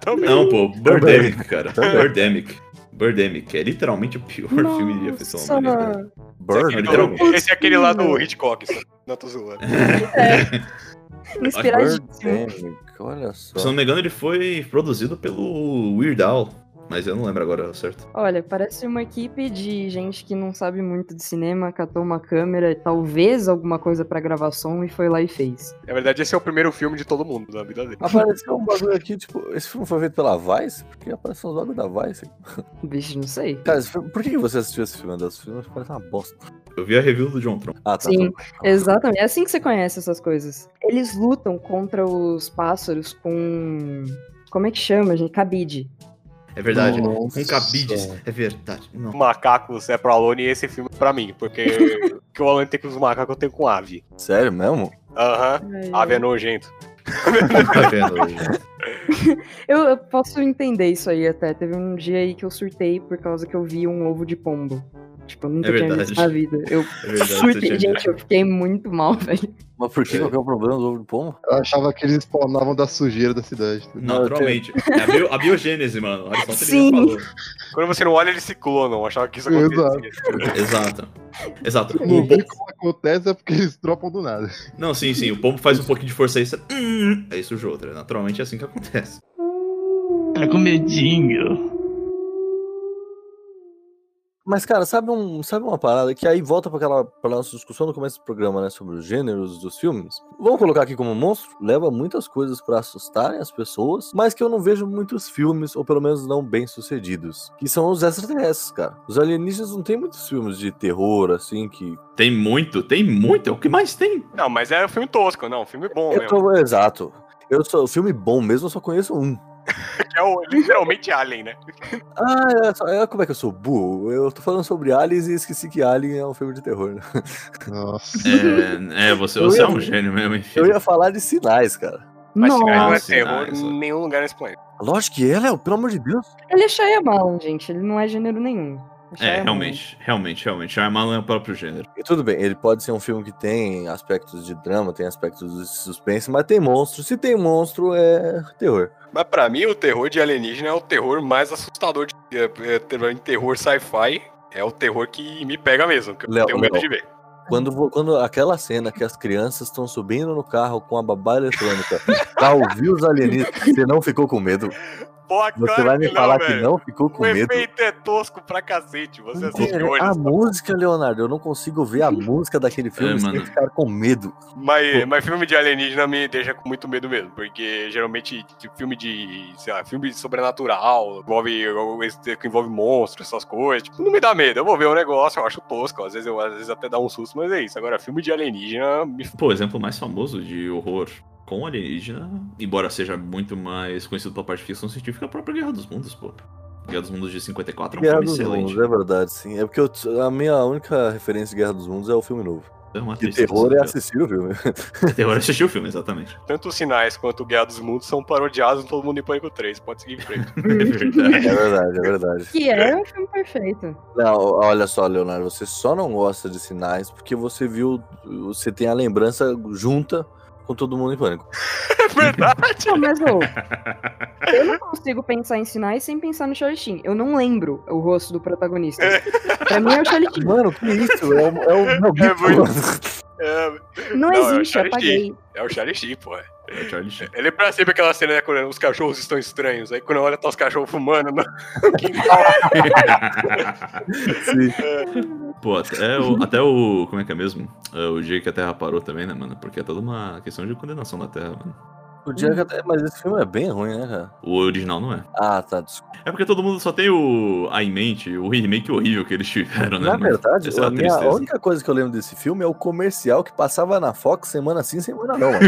Speaker 5: Também.
Speaker 4: Não, pô, Birdemic, cara. Birdemic. Birdemic, é literalmente o pior filme de afeição
Speaker 3: Nossa,
Speaker 4: humanidade.
Speaker 2: Bird.
Speaker 4: literalmente.
Speaker 5: Esse é aquele lá do Hitchcock, só. não tô zoando.
Speaker 3: inspiradíssimo.
Speaker 2: Birdemic, olha só.
Speaker 4: Se eu não me engano, ele foi produzido pelo Weird Al, mas eu não lembro agora certo.
Speaker 3: Olha, parece uma equipe de gente que não sabe muito de cinema, catou uma câmera, talvez alguma coisa pra gravar som e foi lá e fez.
Speaker 5: Na verdade, esse é o primeiro filme de todo mundo da vida dele.
Speaker 2: Apareceu um bagulho aqui, tipo, esse filme foi feito pela Vice? Porque apareceu uns bagulho da Vice.
Speaker 3: Vixe, não sei.
Speaker 2: Cara, por que você assistiu esse filme? Esse filme parece uma bosta.
Speaker 4: Eu vi a review do John Tron.
Speaker 2: Ah, tá.
Speaker 3: Sim,
Speaker 2: tá.
Speaker 3: exatamente. É assim que você conhece essas coisas. Eles lutam contra os pássaros com. Como é que chama, gente? Cabide.
Speaker 4: É verdade,
Speaker 1: Nossa.
Speaker 4: com cabides. É verdade. Não.
Speaker 5: Macacos é pro Alone e esse filme é pra mim, porque que o Alone tem com os macacos eu tenho com ave.
Speaker 2: Sério mesmo?
Speaker 5: Aham.
Speaker 3: Ai,
Speaker 5: Ave é nojento.
Speaker 4: Tá vendo?
Speaker 3: Eu, eu posso entender isso aí até. Teve um dia aí que eu surtei por causa que eu vi um ovo de pombo. Tipo, eu nunca
Speaker 4: É
Speaker 3: tinha
Speaker 4: verdade.
Speaker 3: visto na vida. Eu
Speaker 4: É verdade,
Speaker 3: surtei, gente, eu fiquei muito mal, velho.
Speaker 2: Mas por que? É o problema do ovo de pombo?
Speaker 1: Eu achava que eles spawnavam da sujeira da cidade.
Speaker 4: Naturalmente. É a, bio- a biogênese, mano. Aristóteles já
Speaker 3: Sim.
Speaker 4: falou.
Speaker 5: Quando você não olha, eles se clonam. Eu achava que isso
Speaker 1: Exato.
Speaker 5: acontecia.
Speaker 4: Exato. Exato.
Speaker 1: Não
Speaker 4: O
Speaker 1: vi
Speaker 4: pombo-
Speaker 1: como acontece, é porque eles dropam do nada.
Speaker 4: Não, sim, sim. O pombo faz um pouquinho de força aí, você... Hum, aí surge outra. Naturalmente é assim que acontece.
Speaker 7: Tá com medinho.
Speaker 2: Mas, cara, sabe, um, sabe uma parada que aí volta pra aquela pra nossa discussão no começo do programa, né? Sobre os gêneros dos filmes. Vamos colocar aqui como monstro. Leva muitas coisas pra assustarem as pessoas, mas que eu não vejo muitos filmes, ou pelo menos não bem sucedidos. Que são os extraterrestres, cara. Os alienígenas não tem muitos filmes de terror, assim, que.
Speaker 4: Tem muito, tem muito. É o que mais tem.
Speaker 5: Não, mas é um filme tosco, não. Um filme bom
Speaker 2: Eu
Speaker 5: mesmo.
Speaker 2: tô- exato. Eu sou o filme bom mesmo, eu só conheço um.
Speaker 5: Que é o, literalmente Alien, né?
Speaker 2: Ah, é, só- é, como é que eu sou burro? Eu tô falando sobre Aliens e esqueci que Alien é um filme de terror. Né?
Speaker 1: Nossa.
Speaker 4: É, é você, você é
Speaker 2: ia-
Speaker 4: um gênio mesmo, enfim.
Speaker 2: Eu ia falar de sinais, cara.
Speaker 5: Mas Sinais não é
Speaker 3: Nossa,
Speaker 5: terror
Speaker 4: Sinais,
Speaker 5: em nenhum lugar nesse planeta.
Speaker 2: Lógico que é, Léo, pelo amor de Deus.
Speaker 3: ele é Shyamalan, gente. Ele não é gênero nenhum.
Speaker 4: É,
Speaker 3: Shyamalan.
Speaker 4: realmente, realmente, realmente. Shyamalan é o próprio gênero.
Speaker 2: E tudo bem, ele pode ser um filme que tem aspectos de drama, tem aspectos de suspense, mas tem monstro. Se tem monstro, é terror.
Speaker 5: Mas pra mim, o terror de alienígena é o terror mais assustador. De, é, é, em terror sci-fi, é o terror que me pega mesmo, que eu
Speaker 2: Léo,
Speaker 5: tenho medo
Speaker 2: Léo.
Speaker 5: de ver.
Speaker 2: Quando, quando aquela cena que as crianças estão subindo no carro com a babá eletrônica pra ouvir os alienígenas, você não ficou com medo? Você
Speaker 5: claro
Speaker 2: vai me
Speaker 5: que
Speaker 2: falar
Speaker 5: velho.
Speaker 2: que não ficou com
Speaker 5: O
Speaker 2: medo?
Speaker 5: efeito é tosco pra cacete. Você
Speaker 2: É,
Speaker 5: hoje.
Speaker 2: a música, Leonardo, eu não consigo ver a música daquele filme
Speaker 4: É,
Speaker 2: sem ficar com medo.
Speaker 5: Mas, mas filme de alienígena me deixa com muito medo mesmo, porque geralmente tipo, filme de, sei lá, filme sobrenatural, envolve, que envolve monstros, essas coisas, tipo, não me dá medo. Eu vou ver um negócio, eu acho tosco, às vezes, eu, às vezes até dá um susto, mas é isso. Agora, filme de alienígena me
Speaker 4: Pô, o exemplo mais famoso de horror com alienígena, embora seja muito mais conhecido pela parte de ficção científica, é a própria Guerra dos Mundos, pô. Guerra dos Mundos de 54 é um
Speaker 2: Guerra
Speaker 4: filme
Speaker 2: dos
Speaker 4: excelente.
Speaker 2: Mundos, é verdade, sim. É porque eu- a minha única referência de Guerra dos Mundos é o filme novo.
Speaker 4: É uma tristeza,
Speaker 2: terror é
Speaker 4: cara.
Speaker 2: assistir o filme.
Speaker 4: Terror é assistir o filme, exatamente.
Speaker 5: tanto os sinais quanto o Guerra dos Mundos são parodiados no Todo Mundo em Pânico 3. Pode seguir em frente.
Speaker 4: É verdade.
Speaker 2: É verdade, é verdade.
Speaker 3: Que é um filme perfeito.
Speaker 2: Não, olha só, Leonardo, você só não gosta de sinais porque você viu, você tem a lembrança junta com todo mundo em pânico.
Speaker 5: É verdade.
Speaker 3: Não, mas ô, eu não consigo pensar em sinais sem pensar no Charlie Sheen. Eu não lembro o rosto do protagonista. Pra mim é o Charlie Sheen.
Speaker 2: Mano, que isso? É o, é o
Speaker 5: É muito- É,
Speaker 3: Não,
Speaker 5: Não, é o
Speaker 3: existe,
Speaker 5: Charlie
Speaker 3: apaguei.
Speaker 5: é o Charlie Sheen, pô.
Speaker 4: É Charlie Sheen.
Speaker 5: É lembra sempre aquela cena, né, quando os cachorros estão estranhos. Aí quando olha, tá os cachorros fumando no quintal.
Speaker 2: Sim.
Speaker 4: Pô, até o, até o. Como é que é mesmo? É, o dia que a Terra parou também, né, mano? Porque é toda uma questão de condenação da Terra, mano.
Speaker 2: Que até- Mas esse filme é bem ruim, né, cara?
Speaker 4: O original não é.
Speaker 2: Ah, tá, desculpa.
Speaker 4: É porque todo mundo só tem o. a em mente, o remake horrível que eles tiveram, né?
Speaker 2: Na verdade,
Speaker 4: é
Speaker 2: a, minha, a única coisa que eu lembro desse filme é o comercial que passava na Fox semana sim, semana não.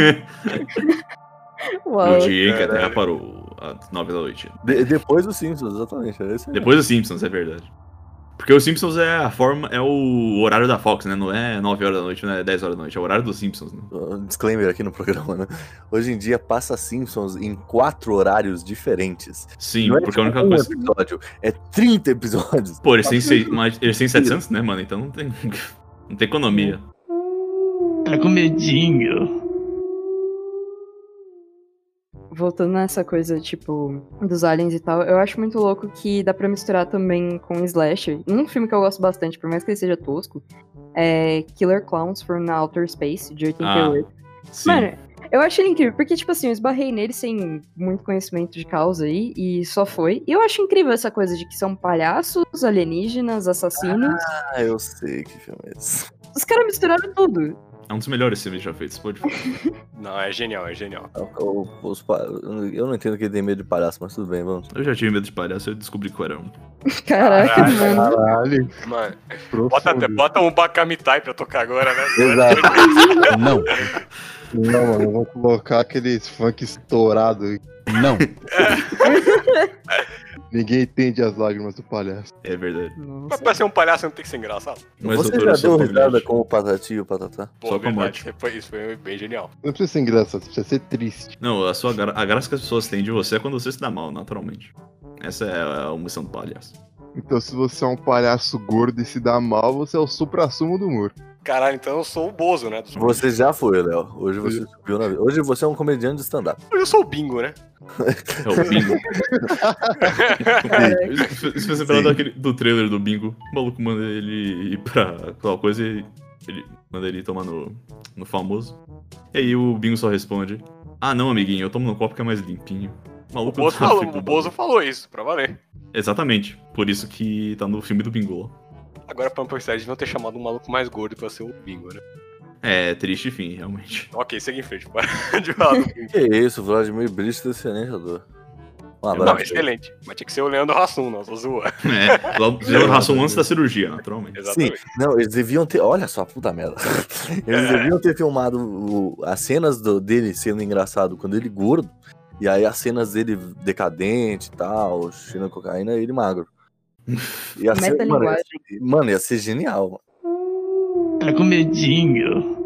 Speaker 3: Uau.
Speaker 4: o dia em que a Terra parou, às 9 da noite.
Speaker 2: De- depois dos Simpsons, exatamente. É.
Speaker 4: Depois dos Simpsons, é verdade. Porque os Simpsons é a forma. é o horário da Fox, né? Não é 9 horas da noite, não é 10 horas da noite, é o horário dos Simpsons, né?
Speaker 2: Um disclaimer aqui no programa, né? Hoje em dia passa Simpsons em quatro horários diferentes.
Speaker 4: Sim,
Speaker 2: não é
Speaker 4: porque a
Speaker 2: tipo
Speaker 4: única
Speaker 2: um
Speaker 4: coisa.
Speaker 2: episódio, é 30 episódios.
Speaker 4: Pô, eles têm, seis, mas eles têm 700, né, mano? Então não tem. Não tem economia.
Speaker 7: Tá com medinho.
Speaker 3: Voltando nessa coisa, tipo, dos aliens e tal, eu acho muito louco que dá pra misturar também com slasher. Um filme que eu gosto bastante, por mais que ele seja tosco, é Killer Clowns from Outer Space, de 88.
Speaker 4: Sim.
Speaker 3: Mano, eu acho ele incrível, porque, tipo assim, eu esbarrei nele sem muito conhecimento de causa aí, e só foi. E eu acho incrível essa coisa de que são palhaços, alienígenas, assassinos.
Speaker 2: Ah, eu sei que filme é esse.
Speaker 3: Os caras misturaram tudo.
Speaker 4: É um dos melhores filmes já feitos, pode falar.
Speaker 5: Não, é genial, é genial.
Speaker 2: O- os pa- eu não entendo que ele tem medo de palhaço, mas tudo bem, vamos.
Speaker 4: Eu já tive medo de palhaço, eu descobri que eu era um.
Speaker 3: Caraca,
Speaker 5: Caralho.
Speaker 3: mano.
Speaker 1: Caralho,
Speaker 5: Mano, bota, bota um Bakamitai pra tocar agora, né?
Speaker 2: Exato. Não,
Speaker 1: Não, mano, eu vou colocar aqueles funk estourado.
Speaker 9: não.
Speaker 1: Ninguém entende as lágrimas do palhaço.
Speaker 4: É verdade.
Speaker 5: Mas
Speaker 3: Nossa.
Speaker 5: pra ser um palhaço não tem que ser engraçado.
Speaker 4: Mas,
Speaker 2: Você já deu risada com o Patati e o Patatá?
Speaker 5: Pô,
Speaker 4: Só com a
Speaker 5: verdade.
Speaker 4: morte.
Speaker 5: Foi, isso foi bem genial.
Speaker 1: Não precisa ser engraçado, precisa ser triste.
Speaker 4: Não, a, sua gra- a graça que as pessoas têm de você é quando você se dá mal, naturalmente. Essa é a missão do palhaço.
Speaker 1: Então, se você é um palhaço gordo e se dá mal, você é o supra-sumo do humor.
Speaker 5: Caralho, então eu sou o Bozo, né?
Speaker 2: Você já foi, Léo. Hoje você subiu na vida. Hoje você é um comediante de stand-up.
Speaker 5: Eu sou o Bingo, né?
Speaker 4: É o bingo. Isso fez lembrar daquele, do trailer do bingo. O maluco manda ele ir pra tal coisa e ele manda ele tomar no, no famoso. E aí o bingo só responde: Ah, não, amiguinho, eu tomo no copo que é mais limpinho. O
Speaker 5: O
Speaker 4: maluco
Speaker 5: Bozo,
Speaker 4: tá
Speaker 5: falou, o Bozo falou isso, pra valer.
Speaker 4: Exatamente. Por isso que tá no filme do bingo lá.
Speaker 5: Agora, pra publicidade, deviam ter chamado um maluco mais gordo pra ser o Bingo, né?
Speaker 4: É, triste fim, realmente.
Speaker 5: Ok, segue em frente. Para de falar do Bingo.
Speaker 2: Que isso, Vladimir Brist, excelente ator. Um
Speaker 5: Não,
Speaker 2: abraço.
Speaker 5: excelente. Mas tinha que ser o Leandro Hassum, não, tô zoando.
Speaker 4: É, fizeram ração antes da cirurgia, naturalmente.
Speaker 2: Sim,
Speaker 5: Exatamente.
Speaker 2: não, eles deviam ter. Olha só, puta merda. Eles deviam ter filmado o- as cenas do- dele sendo engraçado quando ele gordo, e aí as cenas dele decadente e tal, cheirando cocaína, e ele magro. Ia ser, mano, ia ser- mano, ia ser genial.
Speaker 7: Tá com medinho.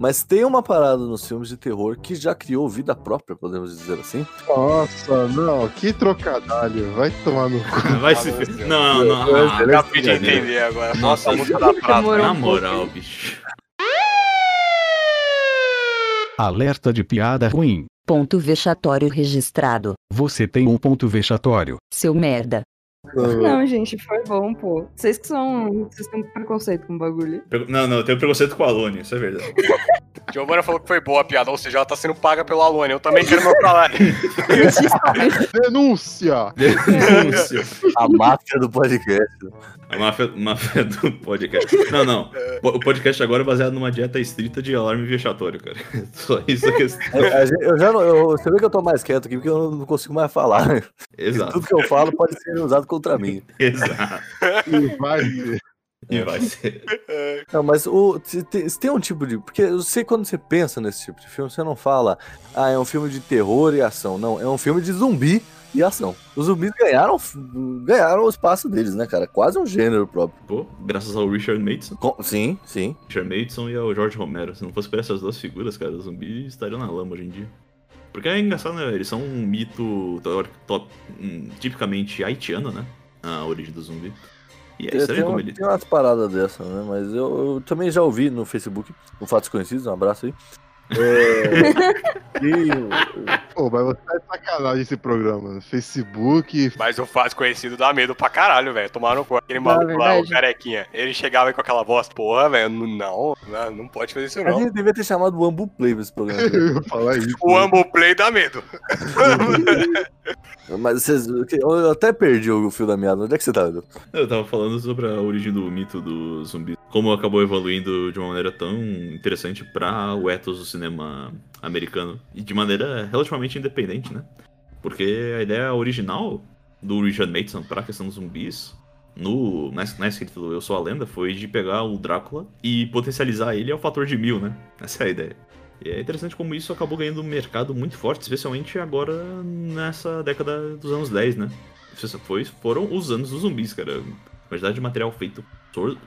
Speaker 2: Mas tem uma parada nos filmes de terror que já criou vida própria, podemos dizer assim.
Speaker 1: Nossa, não, que trocadilho. Vai tomar no cu.
Speaker 4: Vai se.
Speaker 5: Ah,
Speaker 4: fe-
Speaker 5: Deus.
Speaker 4: Não, não. ah,
Speaker 5: Acabei de
Speaker 4: brincadeira.
Speaker 5: entender agora.
Speaker 4: Nossa,
Speaker 5: música da prata.
Speaker 4: Na moral, bicho.
Speaker 10: Alerta de piada ruim.
Speaker 11: Ponto vexatório registrado.
Speaker 10: Você tem um ponto vexatório.
Speaker 11: Seu merda.
Speaker 3: Não, gente, foi bom, pô. Vocês que são. Vocês têm preconceito com o bagulho.
Speaker 4: Não, não, eu tenho preconceito com a Alone, isso é verdade.
Speaker 5: Giovanna falou que foi boa a piada, ou seja, ela tá sendo paga pelo Alone. Eu também quero meu salário.
Speaker 1: Denúncia!
Speaker 4: Denúncia.
Speaker 2: A máfia do podcast.
Speaker 4: A máfia, máfia do podcast. Não, não. O podcast agora é baseado numa dieta estrita de alarme vexatório, cara. Só isso que
Speaker 2: É, a gente- Eu já não, eu, você vê que eu tô mais quieto aqui porque eu não consigo mais falar.
Speaker 4: Exato.
Speaker 2: Tudo que eu falo pode ser usado contra mim.
Speaker 4: Exato.
Speaker 1: E vai ser.
Speaker 4: E vai ser.
Speaker 2: Não, mas o, se tem, se tem um tipo de. Porque eu sei quando você pensa nesse tipo de filme, você não fala, ah, é um filme de terror e ação. Não, é um filme de zumbi e ação. Os zumbis ganharam, ganharam o espaço deles, né, cara? Quase um gênero próprio.
Speaker 4: Pô, graças ao Richard Mason.
Speaker 2: Com- sim, sim.
Speaker 4: Richard Mason e ao George Romero. Se não fosse por essas duas figuras, cara, os zumbis estariam na lama hoje em dia. Porque é engraçado, né? Eles são um mito teórico- to- hum, tipicamente haitiano, né? A origem do zumbi. E é
Speaker 2: Tem,
Speaker 4: estranho
Speaker 2: tem,
Speaker 4: como
Speaker 2: uma-
Speaker 4: ele.
Speaker 2: tem umas paradas dessas, né? Mas eu, eu também já ouvi no Facebook, no Fatos Conhecidos, um abraço aí. É, e
Speaker 1: Pô, mas você tá de sacanagem esse programa. Facebook.
Speaker 5: Mas o faz conhecido dá medo pra caralho, velho. Tomaram com aquele maluco lá, o carequinha. Ele chegava aí com aquela voz, porra, velho, não, não, não pode fazer isso
Speaker 2: a
Speaker 5: não.
Speaker 2: gente devia ter chamado o Ambu Play pra esse programa.
Speaker 1: Eu ia falar isso.
Speaker 5: O Amble Play dá medo.
Speaker 2: Mas vocês. Eu até perdi o fio da meada. Onde é que você tá, Edu?
Speaker 4: Eu tava falando sobre a origem do mito do zumbi. Como acabou evoluindo de uma maneira tão interessante para o ethos do cinema americano. E de maneira relativamente independente, né? Porque a ideia original do Richard Mason pra questão dos zumbis, no, na, na escrita do Eu Sou a Lenda, foi de pegar o Drácula e potencializar ele ao fator de mil, né? Essa é a ideia. E é interessante como isso acabou ganhando um mercado muito forte, especialmente agora nessa década dos anos 10, né? Foi, foram os anos dos zumbis, cara. A quantidade de material feito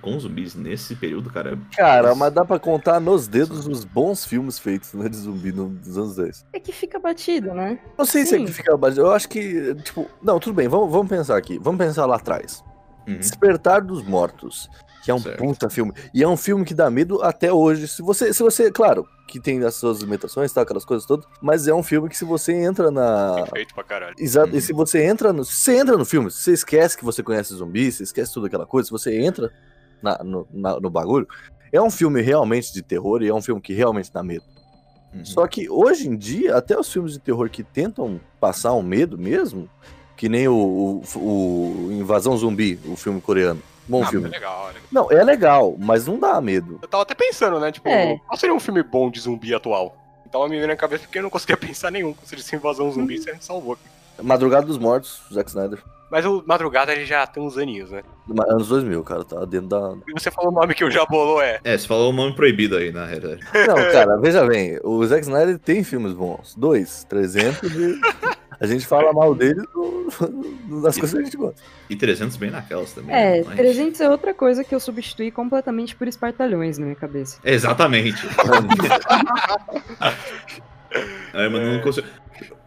Speaker 4: com zumbis nesse período, cara.
Speaker 2: Cara, mas dá pra contar nos dedos os bons filmes feitos né, de zumbi no- nos anos 10.
Speaker 3: É que fica batido, né?
Speaker 2: Não sei se é
Speaker 3: Sim.
Speaker 2: que fica batido. Eu acho que, tipo. Não, tudo bem, vamos, vamos pensar aqui. Vamos pensar lá atrás.
Speaker 4: Uhum.
Speaker 2: Despertar dos Mortos. Que é um
Speaker 4: Certo.
Speaker 2: puta filme. E é um filme que dá medo até hoje. Se você, se você, claro, que tem as suas limitações, tá, aquelas coisas todas, mas é um filme que se você entra na,
Speaker 5: Feito pra caralho.
Speaker 2: Exato.
Speaker 4: Uhum.
Speaker 2: E se você entra no. Se você entra no filme, se você esquece que você conhece zumbi, você esquece tudo aquela coisa, se você entra na- no, na- no bagulho, é um filme realmente de terror e é um filme que realmente dá medo.
Speaker 4: Uhum.
Speaker 2: Só que hoje em dia, até os filmes de terror que tentam passar um medo mesmo, que nem o, o- o Invasão Zumbi, o filme coreano. Bom
Speaker 5: Ah,
Speaker 2: filme.
Speaker 5: é legal, né?
Speaker 2: Não, é legal, mas não dá medo.
Speaker 5: Eu tava até pensando, né? Tipo,
Speaker 3: É.
Speaker 5: qual seria um filme bom de zumbi atual? Tava me vendo na cabeça porque eu não conseguia pensar nenhum. Se ele se invasão zumbi, você me salvou.
Speaker 2: Madrugada dos Mortos, Zack Snyder.
Speaker 5: Mas o Madrugada ele já tem uns aninhos, né?
Speaker 2: Anos 2000, cara, tá dentro da.
Speaker 5: E você falou o nome que o já bolou é.
Speaker 4: É, você falou o nome proibido aí, na realidade.
Speaker 2: Não, cara, veja bem, o Zack Snyder tem filmes bons. Dois, 300 e. A gente fala mal dele do- do- das coisas que a gente gosta.
Speaker 4: E 300 bem naquelas também.
Speaker 3: É,
Speaker 4: né? Mas-
Speaker 3: 300 é outra coisa que eu substituí completamente por espartalhões na minha cabeça.
Speaker 4: Exatamente. Aí, mano, eu não consigo.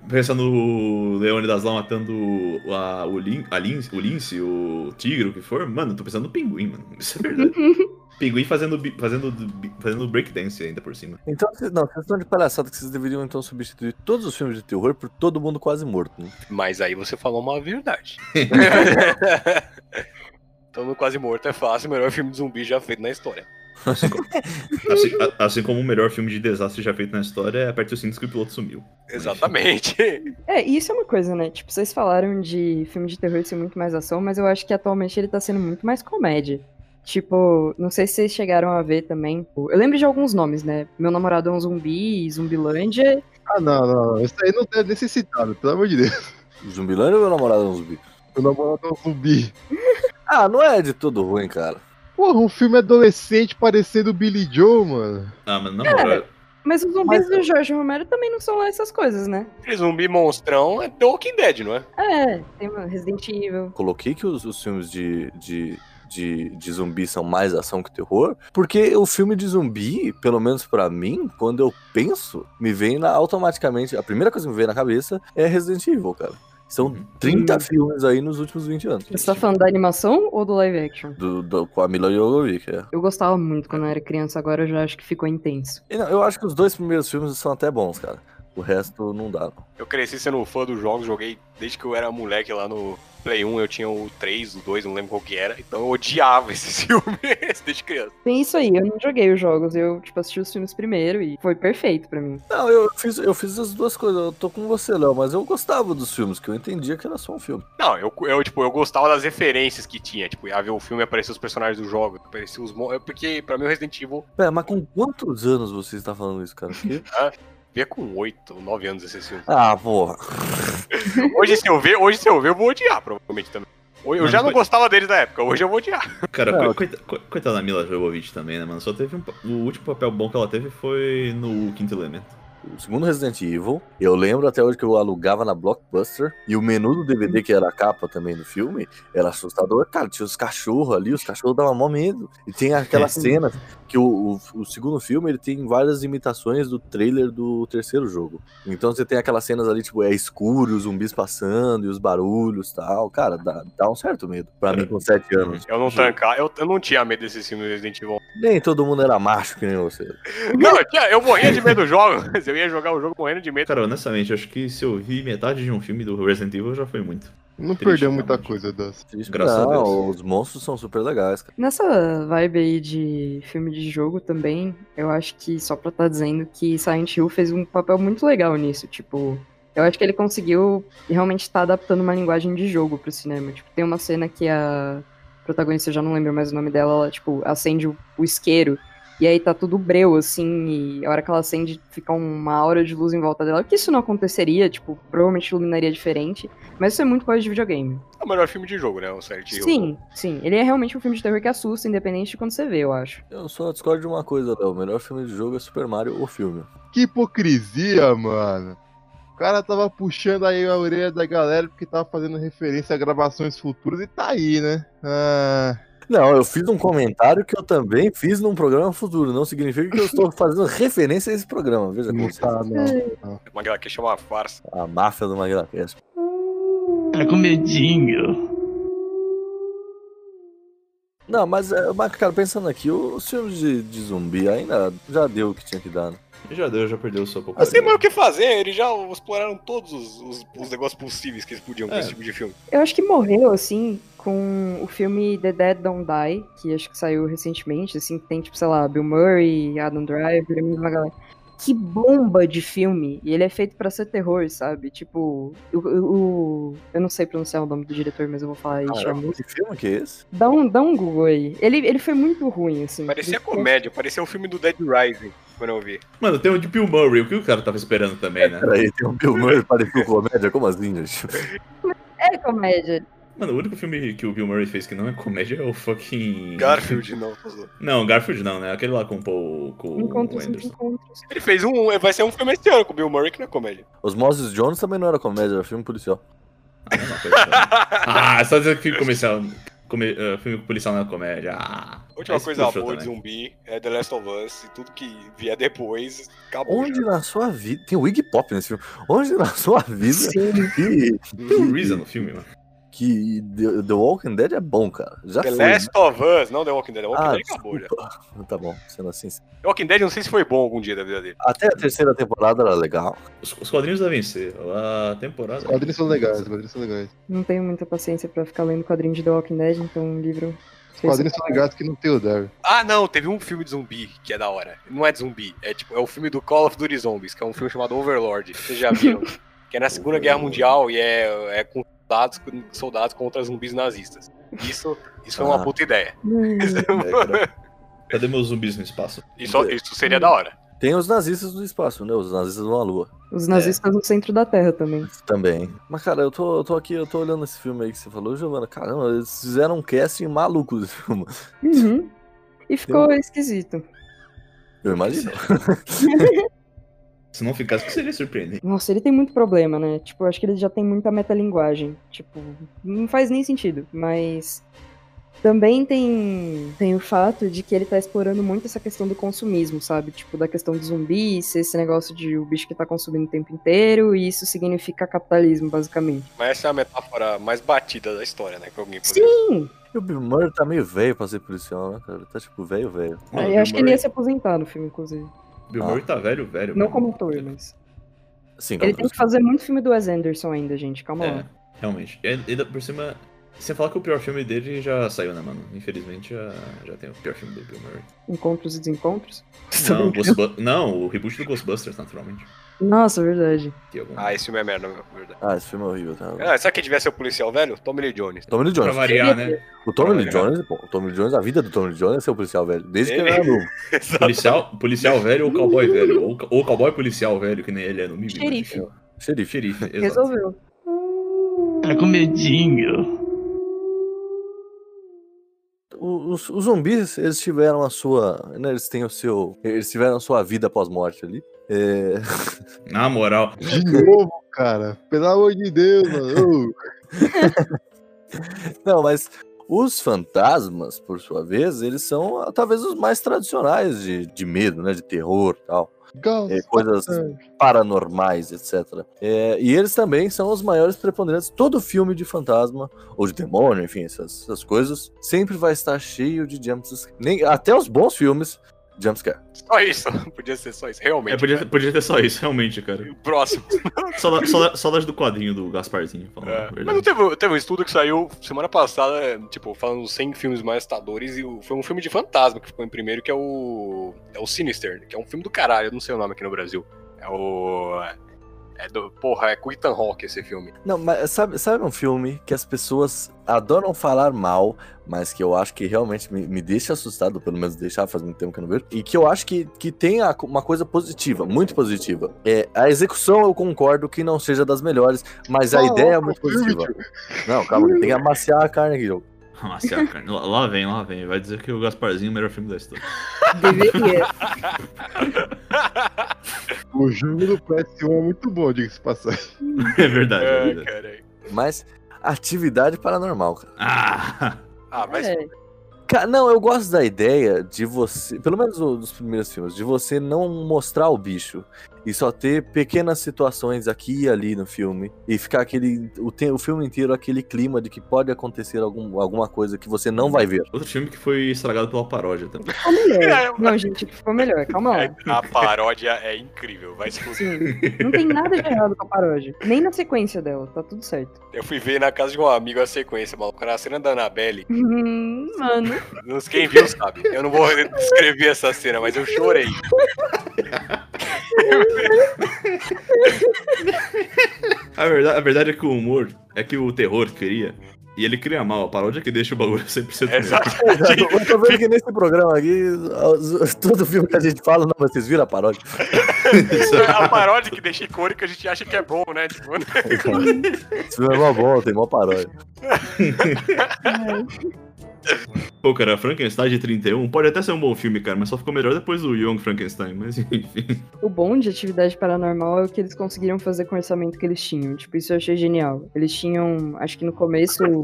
Speaker 4: Pensa no Leônidas lá matando a, o, lin, a lince, o lince, o tigre, o que for. Mano, eu tô pensando no pinguim, mano. Isso é verdade. pinguim fazendo, fazendo, fazendo breakdance ainda por cima.
Speaker 2: Então, vocês- não, vocês estão de palhaçada que vocês deveriam então substituir todos os filmes de terror por todo mundo quase morto. Né?
Speaker 5: Mas aí você falou uma verdade. Então, no Quase Morto é fácil, o melhor filme de zumbi já feito na história.
Speaker 4: Assim, a- assim como o melhor filme de desastre já feito na história é Aperte os cintos que o piloto sumiu.
Speaker 5: Exatamente.
Speaker 3: É, e isso é uma coisa, né? Tipo, vocês falaram de filme de terror ser muito mais ação, mas eu acho que atualmente ele tá sendo muito mais comédia. Tipo, não sei se vocês chegaram a ver também. Eu lembro de alguns nomes, né? Meu namorado é um zumbi, Zumbilândia.
Speaker 1: Ah, não, não. Isso aí não deve necessitado, pelo amor de Deus.
Speaker 2: Zumbilândia ou meu namorado é um zumbi?
Speaker 1: O namorado é um zumbi.
Speaker 2: Ah, não é de todo ruim, cara.
Speaker 1: Porra, um filme adolescente parecendo Billy Joe, mano.
Speaker 4: Ah, mas na
Speaker 3: É.
Speaker 4: moral.
Speaker 3: Mas os zumbis do Jorge Romero também não são lá essas coisas, né?
Speaker 5: Zumbi monstrão é The Walking Dead, não é?
Speaker 3: É, tem Resident Evil.
Speaker 2: Coloquei que os, os filmes de, de, de, de zumbi são mais ação que terror, porque o filme de zumbi, pelo menos pra mim, quando eu penso, me vem na, automaticamente. A primeira coisa que me vem na cabeça é Resident Evil, cara. São 30 filmes aí nos últimos 20 anos.
Speaker 3: Você tá falando da animação ou do live action?
Speaker 2: Do, do- com a Mila Jovovich, é.
Speaker 3: Eu gostava muito quando eu era criança, agora eu já acho que ficou intenso.
Speaker 2: E não, eu acho que os dois primeiros filmes são até bons, cara. O resto não dá.
Speaker 5: Eu cresci sendo fã dos jogos, joguei desde que eu era moleque lá no Play 1, eu tinha o 3, o 2, não lembro qual que era. Então eu odiava esses filmes desde criança.
Speaker 3: Tem isso aí, eu não joguei os jogos, eu, tipo, assisti os filmes primeiro e foi perfeito pra mim.
Speaker 2: Não, eu fiz, eu fiz as duas coisas. Eu tô com você, Léo, mas eu gostava dos filmes, que eu entendia que era só um filme.
Speaker 5: Não, eu, eu, tipo, eu gostava das referências que tinha. Tipo, ia ver o filme e aparecer os personagens do jogo, aparecer os mon- é Porque pra mim o Resident Evil
Speaker 2: Pera, mas com quantos anos você está falando isso, cara? Porque-
Speaker 5: via com 8, 9 anos esse filme.
Speaker 2: ah, porra.
Speaker 5: Hoje se eu ver, hoje se eu ver, eu vou odiar, provavelmente também. Eu
Speaker 4: Mas
Speaker 5: já não
Speaker 4: foi-
Speaker 5: gostava deles na época, hoje eu vou odiar.
Speaker 4: Cara,
Speaker 2: Não,
Speaker 4: coi- coita- coi- coitada da Mila Jovovich também, né, mano? Só teve um. O último papel bom que ela teve foi no Quinto Elemento.
Speaker 2: O segundo Resident Evil, eu lembro até hoje que eu alugava na Blockbuster e o menu do DVD, que era a capa também do filme, era assustador. Cara, tinha os cachorros ali, os cachorros davam mó medo. E tem aquela
Speaker 4: É.
Speaker 2: cena que o, o, o segundo filme ele tem várias imitações do trailer do terceiro jogo. Então você tem aquelas cenas ali, tipo, é escuro, os zumbis passando e os barulhos e tal. Cara, dá, dá um certo medo. Pra mim, com sete anos.
Speaker 5: Eu não tancava, eu, eu não tinha medo desses filmes do Resident Evil.
Speaker 2: Nem todo mundo era macho que nem você.
Speaker 5: Não, eu, tinha- eu morria de medo do jogo. Eu ia jogar o jogo morrendo de medo.
Speaker 4: Cara, honestamente, acho que se eu vi metade de um filme do Resident Evil já foi muito.
Speaker 1: Não
Speaker 4: Triste,
Speaker 1: perdeu muita
Speaker 4: realmente.
Speaker 1: coisa das.
Speaker 4: Graças a Deus.
Speaker 2: Não, os monstros são super legais, cara.
Speaker 3: Nessa vibe aí de filme de jogo também, eu acho que só pra estar dizendo que Silent Hill fez um papel muito legal nisso. Tipo, eu acho que ele conseguiu realmente estar adaptando uma linguagem de jogo pro cinema. Tipo, tem uma cena que a protagonista, eu já não lembro mais o nome dela, ela, tipo, acende o, o isqueiro. E aí tá tudo breu, assim, e a hora que ela acende fica uma aura de luz em volta dela. Que isso não aconteceria, tipo, provavelmente iluminaria diferente. Mas isso é muito coisa de videogame.
Speaker 5: É o melhor filme de jogo, né? O Silent Hill.
Speaker 3: Sim, sim. Ele é realmente um filme de terror que assusta, independente de quando você vê, eu acho.
Speaker 2: Eu só discordo de uma coisa, Léo. O melhor filme de jogo é Super Mario, o filme.
Speaker 1: Que hipocrisia, mano. O cara tava puxando aí a orelha da galera porque tava fazendo referência a gravações futuras e tá aí, né? Ah,
Speaker 2: Não, eu fiz um comentário que eu também fiz num programa futuro. Não significa que eu estou fazendo referência a esse programa. Veja como
Speaker 1: não
Speaker 2: você-
Speaker 1: tá, não.
Speaker 5: Uma farsa.
Speaker 2: A máfia do Maguila Cast.
Speaker 7: Tá com medinho.
Speaker 2: Não, mas, é, mas, cara, pensando aqui, os filmes de, de zumbi ainda já deu o que tinha que dar, né?
Speaker 4: Já deu, já perdeu sua
Speaker 5: Não
Speaker 4: popularidade.
Speaker 5: tem mais o que fazer, eles já exploraram todos os, os- os negócios possíveis que eles podiam com
Speaker 4: É.
Speaker 5: esse tipo de filme.
Speaker 3: Eu acho que morreu, assim, com o filme The Dead Don't Die, que acho que saiu recentemente, assim, que tem, tipo, sei lá, Bill Murray, Adam Driver, a mesma galera. Que bomba de filme! E ele é feito pra ser terror, sabe? Tipo, o, eu não sei pronunciar o nome do diretor, mas eu vou falar aí,
Speaker 2: Ah,
Speaker 3: Charmut.
Speaker 2: que filme que é esse?
Speaker 3: Dá um, dá um Google aí. Ele, ele foi muito ruim, assim.
Speaker 5: Parecia
Speaker 3: Ele-
Speaker 5: comédia, parecia o filme do Dead Rising, quando eu vi.
Speaker 4: Mano, tem o de Bill Murray, o que o cara tava esperando também, né?
Speaker 2: Peraí, tem um Bill Murray pareceu comédia? Como assim, gente?
Speaker 3: É comédia.
Speaker 4: Mano, o único filme que o Bill Murray fez que não é comédia é o fucking.
Speaker 5: Garfield, não.
Speaker 4: Não, Garfield não, né? Aquele lá com o Paul. Com o
Speaker 3: Encontros entre
Speaker 4: Anderson.
Speaker 3: encontros.
Speaker 5: Ele fez um. Vai ser um filme esse ano com o Bill Murray, que não é comédia.
Speaker 2: Os Moses Jones também não era comédia, era filme policial.
Speaker 4: Ah, não, não, coisa, ah, só dizer que filme comercial. come- eh, filme policial não é comédia. Ah,
Speaker 5: última
Speaker 4: esse
Speaker 5: coisa boa de
Speaker 4: também.
Speaker 5: zumbi é The Last of Us e tudo que vier depois acabou.
Speaker 2: Onde
Speaker 5: já.
Speaker 2: na sua vida. Tem o Iggy Pop nesse filme. Onde na sua vida
Speaker 3: Sim.
Speaker 4: Tem o Reason no filme, mano.
Speaker 2: Que The, The Walking Dead é bom, cara? Já
Speaker 5: The
Speaker 2: foi.
Speaker 5: Last of Us, não The Walking Dead. The Walking
Speaker 2: Ah,
Speaker 5: Dead acabou já.
Speaker 2: Tá bom, sendo assim.
Speaker 5: The Walking Dead não sei se foi bom algum dia da vida dele.
Speaker 2: Até a terceira temporada era legal.
Speaker 4: Os, os quadrinhos devem ser. A temporada.
Speaker 1: Os quadrinhos são legais, os quadrinhos são legais.
Speaker 3: Não tenho muita paciência pra ficar lendo quadrinho de The Walking Dead, então um livro.
Speaker 1: Os quadrinhos são legais que não tem o Daryl.
Speaker 5: Ah, não, teve um filme de zumbi que é da hora. Não é de zumbi, é tipo, é o filme do Call of Duty Zombies, que é um filme chamado Overlord. Vocês já viram? que é na Segunda Guerra Mundial e é, é com soldados, soldados contra zumbis nazistas. Isso, isso foi uma
Speaker 2: Ah.
Speaker 5: puta ideia.
Speaker 3: Hum,
Speaker 4: Cadê meus zumbis no espaço?
Speaker 5: Isso, isso seria da hora.
Speaker 2: Tem os nazistas no espaço, né? Os nazistas na Lua.
Speaker 3: Os nazistas no centro da Terra também.
Speaker 2: Também. Mas, cara, eu tô, eu tô aqui, eu tô olhando esse filme aí que você falou, Giovana. Caramba, eles fizeram um casting maluco desse filme.
Speaker 3: Uhum. E ficou esquisito.
Speaker 2: Eu imagino.
Speaker 4: Se não ficasse, seria surpreendente.
Speaker 3: Nossa, ele tem muito problema, né? Tipo, acho que ele já tem muita metalinguagem. Tipo, não faz nem sentido. Mas também tem, tem o fato de que ele tá explorando muito essa questão do consumismo, sabe? Tipo, da questão do zumbi, ser esse negócio de o bicho que tá consumindo o tempo inteiro, e isso significa capitalismo, basicamente.
Speaker 5: Mas essa é a metáfora mais batida da história, né? Que alguém poderia.
Speaker 3: Sim!
Speaker 2: E o Bill Murray tá meio velho pra ser policial, né, cara? Tá tipo velho, velho.
Speaker 4: Mano,
Speaker 3: eu acho
Speaker 4: Bill
Speaker 3: que ele ia
Speaker 4: Murray-
Speaker 3: se aposentar no filme, inclusive.
Speaker 4: Bill
Speaker 2: Ah.
Speaker 4: Murray tá velho, velho.
Speaker 3: Não como ator, mas.
Speaker 2: Sim,
Speaker 3: Ele tem que fazer muito filme do Wes Anderson ainda, gente. Calma
Speaker 4: É,
Speaker 3: lá.
Speaker 4: realmente. E ainda por cima, sem falar que o pior filme dele já saiu, né, mano? Infelizmente já, já tem o pior filme do Bill Murray.
Speaker 3: Encontros e desencontros.
Speaker 4: Não, não, o reboot do Ghostbusters, naturalmente.
Speaker 3: Nossa, verdade.
Speaker 5: Ah, esse filme é merda, meu, verdade.
Speaker 2: Ah, esse filme é horrível, cara.
Speaker 5: Ah, sabe quem devia ser o policial velho? Tommy Lee Jones.
Speaker 2: Tommy Lee
Speaker 4: Pra
Speaker 2: Jones.
Speaker 4: variar, né?
Speaker 2: O Tommy
Speaker 5: Pra
Speaker 2: Lee. Jones, pô, o Tommy Lee Jones, a vida do Tommy Lee Jones é ser o policial velho. Desde que ele
Speaker 5: Ele-
Speaker 2: era novo.
Speaker 4: Policial, policial velho ou cowboy velho. Ou, ou cowboy policial velho, que nem ele é no mínimo.
Speaker 3: Xerife.
Speaker 2: Xerife.
Speaker 4: Xerife, exato.
Speaker 3: Resolveu.
Speaker 7: Tá com medinho.
Speaker 2: Os, os zumbis, eles tiveram a sua. Né, eles têm o seu. Eles tiveram a sua vida pós-morte ali. É,
Speaker 4: Na moral.
Speaker 1: De novo, cara. Pelo amor de Deus, mano.
Speaker 2: Não, mas os fantasmas, por sua vez, eles são ah, talvez os mais tradicionais de, de medo, né? De terror e tal. É, coisas paranormais, etc. É, e eles também são os maiores preponderantes. Todo filme de fantasma, ou de demônio, enfim, essas, essas coisas, sempre vai estar cheio de jumpscares. Nem, até os bons filmes, jumpscare.
Speaker 5: Só isso. Podia ser só isso, realmente.
Speaker 4: É, podia, podia ter só isso, realmente, cara.
Speaker 5: Próximo.
Speaker 4: Saudade, saudade, saudade do quadrinho do Gasparzinho. Falando
Speaker 5: É. Mas não teve, teve um estudo que saiu semana passada, tipo, falando dos 100 filmes mais assustadores, e foi um filme de fantasma que ficou em primeiro, que é o. É o Sinister, que é um filme do caralho, eu não sei o nome aqui no Brasil. É o. É do. Porra, é com Ethan Hawke esse filme.
Speaker 2: Não, mas sabe, sabe um filme que as pessoas adoram falar mal, mas que eu acho que realmente me, me deixa assustado, pelo menos deixar, faz muito tempo que eu não vejo, e que eu acho que, que tem uma coisa positiva, muito positiva. É, a execução eu concordo que não seja das melhores, mas a
Speaker 1: Fala
Speaker 2: ideia é muito positiva. Não, calma, tem que amaciar a carne aqui, jogo.
Speaker 4: Nossa, a carne. Lá, lá vem, lá vem. Vai dizer que o Gasparzinho é o melhor filme da história.
Speaker 3: Deveria.
Speaker 1: O jogo do PS1 é muito bom, diga-se de passagem.
Speaker 4: É verdade, é
Speaker 5: É,
Speaker 4: verdade.
Speaker 5: caralho.
Speaker 2: Mas atividade paranormal, cara.
Speaker 4: Ah!
Speaker 5: Ah, mas.
Speaker 3: É.
Speaker 2: Ca- Não, eu gosto da ideia de você, pelo menos dos primeiros filmes, de você não mostrar o bicho e só ter pequenas situações aqui e ali no filme e ficar aquele o, te- o filme inteiro aquele clima de que pode acontecer algum, alguma coisa que você não vai ver.
Speaker 4: Outro filme que foi estragado pela paródia também.
Speaker 3: Ficou melhor. Não, gente, ficou melhor. Calma lá.
Speaker 5: É, a paródia é incrível, vai se fuder.
Speaker 3: Sim. Não tem nada de errado com a paródia. Nem na sequência dela, tá tudo certo.
Speaker 5: Eu fui ver na casa de um amigo a sequência, maluco. Era a cena da Annabelle.
Speaker 3: Hum, mano.
Speaker 5: Quem viu sabe. Eu não vou descrever essa cena, mas eu chorei.
Speaker 4: A verdade, a verdade é que o humor é que o terror cria. E ele cria mal. A paródia que deixa o bagulho 100% melhor.
Speaker 5: Exatamente.
Speaker 2: Eu tô vendo que nesse programa aqui, todo filme que a gente fala, não, vocês viram a paródia.
Speaker 5: a paródia que deixa icônica a gente acha que é bom, né? Tipo,
Speaker 2: Esse filme é mó bom, tem mó paródia.
Speaker 4: Pô, cara, Frankenstein de 31 pode até ser um bom filme, cara, mas só ficou melhor depois do Young Frankenstein, mas enfim.
Speaker 3: O bom de atividade paranormal é o que eles conseguiram fazer com o orçamento que eles tinham. Tipo, isso eu achei genial. Eles tinham, acho que no começo. eu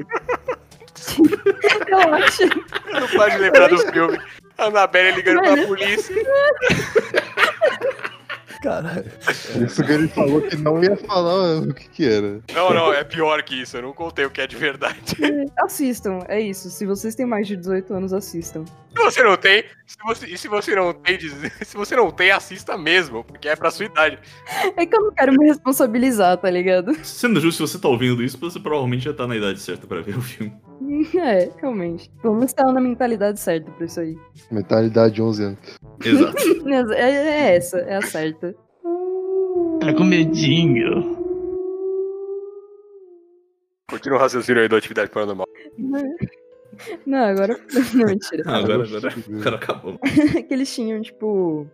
Speaker 3: acho.
Speaker 5: não pode lembrar do filme. A Anabelle ligando pra polícia.
Speaker 2: Caralho.
Speaker 1: Isso que ele falou que não ia falar o que que era.
Speaker 5: Não, não, é pior que isso. Eu não contei o que é de verdade.
Speaker 3: Assistam, é isso. Se vocês têm mais de 18 anos, assistam.
Speaker 5: Se você não tem, se você, e se você não tem, se você não tem, assista mesmo, porque é pra sua idade.
Speaker 3: É que eu não quero me responsabilizar, tá ligado?
Speaker 4: Sendo justo, se você tá ouvindo isso, você provavelmente já tá na idade certa pra ver o filme.
Speaker 3: É, realmente. Menos tá na mentalidade certa pra isso aí.
Speaker 1: Mentalidade de 11 anos.
Speaker 4: Exato.
Speaker 3: É, é essa, é a certa.
Speaker 7: Tá com medinho.
Speaker 5: Continua o raciocínio aí da atividade paranormal.
Speaker 3: Não, agora. Não, mentira.
Speaker 4: Ah, agora, agora, agora acabou.
Speaker 3: que eles tinham, tipo.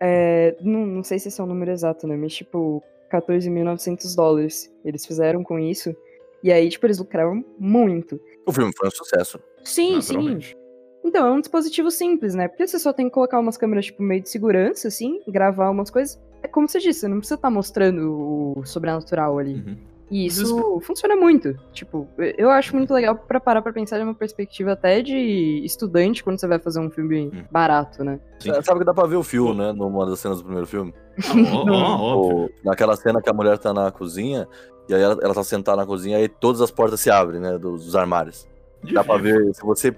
Speaker 3: é, não, não sei se esse é o número exato, né? Mas, tipo, 14.900 dólares. Eles fizeram com isso. E aí, tipo, eles lucraram muito.
Speaker 2: O filme foi um sucesso.
Speaker 3: Sim, sim. Então, é um dispositivo simples, né? Porque você só tem que colocar umas câmeras, tipo, meio de segurança, assim, gravar umas coisas. É como você disse, você não precisa estar mostrando o sobrenatural ali.
Speaker 4: Uhum.
Speaker 3: E isso funciona muito. Tipo, eu acho muito legal pra parar pra pensar de uma perspectiva até de estudante quando você vai fazer um filme barato, né?
Speaker 2: É, Sabe que dá pra ver o fio, né? Numa das cenas do primeiro filme.
Speaker 4: Ó, ó,
Speaker 2: O- Naquela cena que a mulher tá na cozinha, e aí ela, ela tá sentada na cozinha, aí todas as portas se abrem, né? Dos, dos armários. Dá pra ver, se você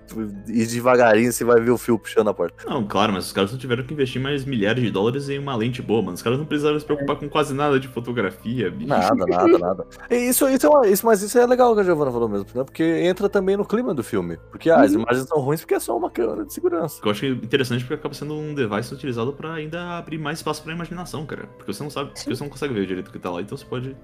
Speaker 2: ir devagarinho, você vai ver o fio puxando a porta.
Speaker 4: Não, claro, mas os caras não tiveram que investir mais milhares de dólares em uma lente boa, mano. Os caras não precisaram se preocupar com quase nada de fotografia, bicho.
Speaker 2: Nada, nada, nada. Isso, isso, é uma- isso, mas isso é legal que a Giovanna falou mesmo, né? Porque entra também no clima do filme. Porque ah, as imagens são ruins porque é só uma câmera de segurança.
Speaker 4: Que eu acho interessante porque acaba sendo um device utilizado pra ainda abrir mais espaço pra imaginação, cara. Porque você não sabe, porque você não consegue ver direito o que tá lá, então você pode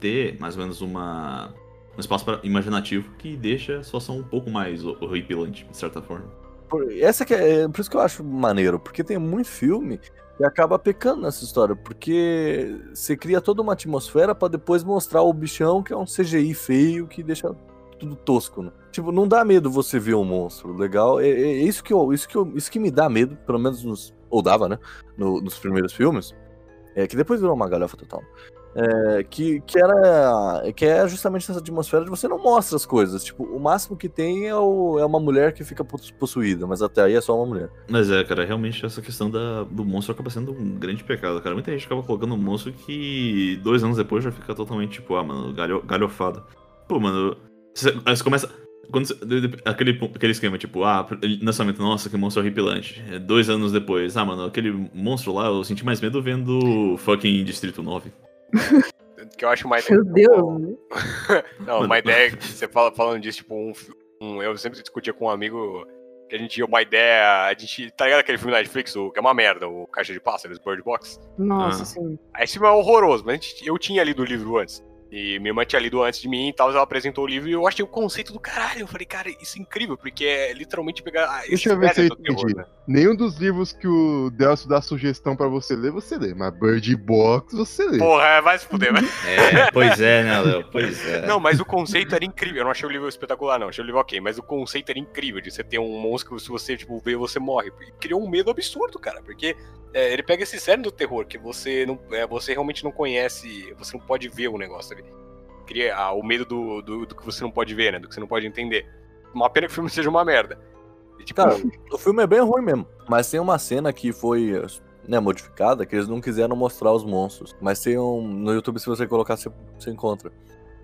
Speaker 4: ter mais ou menos uma um espaço pra- imaginativo que deixa a situação um pouco mais ho- horripilante, de certa forma.
Speaker 2: Por- Essa é, é por isso que eu acho maneiro, porque tem muito filme que acaba pecando nessa história, porque você cria toda uma atmosfera pra depois mostrar o bichão que é um CGI feio que deixa tudo tosco, né? Tipo, não dá medo você ver um monstro, legal? É, é isso que eu, isso que eu, isso que me dá medo, pelo menos nos, ou dava, né? No- nos primeiros filmes, é que depois virou uma galhofa total. É, que, que era que é justamente essa atmosfera de você não mostra as coisas. Tipo, o máximo que tem é, o- é uma mulher que fica pos- possuída, mas até aí é só uma mulher.
Speaker 4: Mas é, cara, realmente essa questão da, do monstro acaba sendo um grande pecado, cara. Muita gente acaba colocando um monstro que dois anos depois já fica totalmente, tipo, ah, mano, galho, galhofado. Pô, mano, você, você começa. Quando você- aquele, aquele esquema, tipo, ah, lançamento, nossa, que monstro horripilante. É, Dois anos depois, ah, mano, aquele monstro lá, eu senti mais medo vendo fucking Distrito 9.
Speaker 5: Que eu acho mais.
Speaker 3: Meu Deus, né?
Speaker 5: Não, uma ideia que você fala falando disso, tipo, um, um- eu sempre discutia com um amigo que a gente tinha uma ideia. A gente. Tá ligado aquele filme da Netflix, o, que é uma merda, o Caixa de Pássaros, Bird Box?
Speaker 3: Nossa,
Speaker 4: Ah.
Speaker 3: sim.
Speaker 5: Aí esse filme é horroroso, mas a gente- eu tinha lido o livro antes. E minha irmã tinha lido antes de mim e tal, ela apresentou o livro e eu achei o conceito do caralho. Eu falei, cara, isso é incrível, porque é literalmente pegar. ah,
Speaker 1: Deixa eu ver se eu
Speaker 5: do terror,
Speaker 1: entendi.
Speaker 5: né?
Speaker 1: Nenhum dos livros que o Delcio dá sugestão pra você ler, você lê. Mas Bird Box você lê.
Speaker 5: Porra, é, vai se fuder, vai.
Speaker 4: É, pois é, né, Léo? Pois é.
Speaker 5: Não, mas o conceito era incrível. Eu não achei o livro espetacular, não. Achei o livro ok. Mas o conceito era incrível de você ter um monstro que se você, tipo, vê, você morre. E criou um medo absurdo, cara. Porque é, ele pega esse cerne do terror que você não. é, você realmente não conhece. Você não pode ver o negócio ali. Cria ah, o medo do, do, do que você não pode ver, né? Do que você não pode entender. Uma pena que o filme seja uma merda. E, tipo,
Speaker 2: Cara, o filme é bem ruim mesmo. Mas tem uma cena que foi né, modificada, que eles não quiseram mostrar os monstros. Mas tem um. No YouTube, se você colocar, você, você encontra.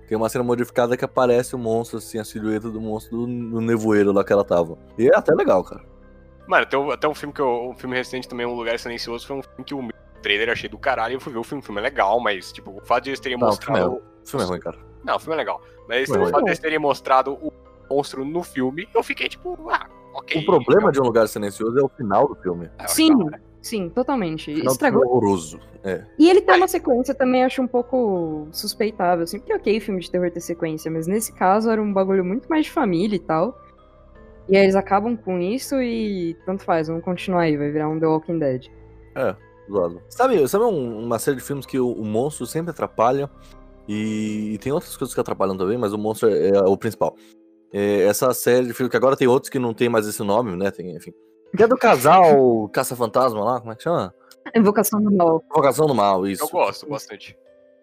Speaker 2: Tem uma cena modificada que aparece o monstro, assim, a silhueta do monstro do, do nevoeiro lá que ela tava. E é até legal, cara.
Speaker 5: Mano, até, um- até um filme que eu. Um filme recente também, Um Lugar Silencioso, foi um filme que o trailer achei do caralho. Eu fui ver o filme, o filme é legal, mas, tipo, o fato de eles terem
Speaker 2: Não,
Speaker 5: mostrado.
Speaker 2: O filme é ruim, cara.
Speaker 5: Não, o filme é legal. Mas o
Speaker 2: é
Speaker 5: fato eles terem mostrado o monstro no filme, eu fiquei tipo, ah, ok.
Speaker 2: O problema de um lugar silencioso é o final do filme.
Speaker 3: Sim, sim, totalmente.
Speaker 2: Final filme é
Speaker 3: Estragou.
Speaker 2: horroroso. É.
Speaker 3: E ele tem uma sequência também, acho um pouco suspeitável, assim, porque ok, filme de terror ter sequência, mas nesse caso era um bagulho muito mais de família e tal. E aí eles acabam com isso e tanto faz, vamos continuar aí, vai virar um The Walking Dead.
Speaker 2: É. zoado. Sabe, sabe um- uma série de filmes que o, o monstro sempre atrapalha e, e tem outras coisas que atrapalham também, mas o monstro é, é o principal. É essa série de filmes que agora tem outros que não tem mais esse nome, né? Tem, enfim. Que é do casal Caça-Fantasma lá, como é que chama?
Speaker 3: Invocação do mal.
Speaker 2: Invocação do Mal, isso.
Speaker 5: Eu gosto bastante.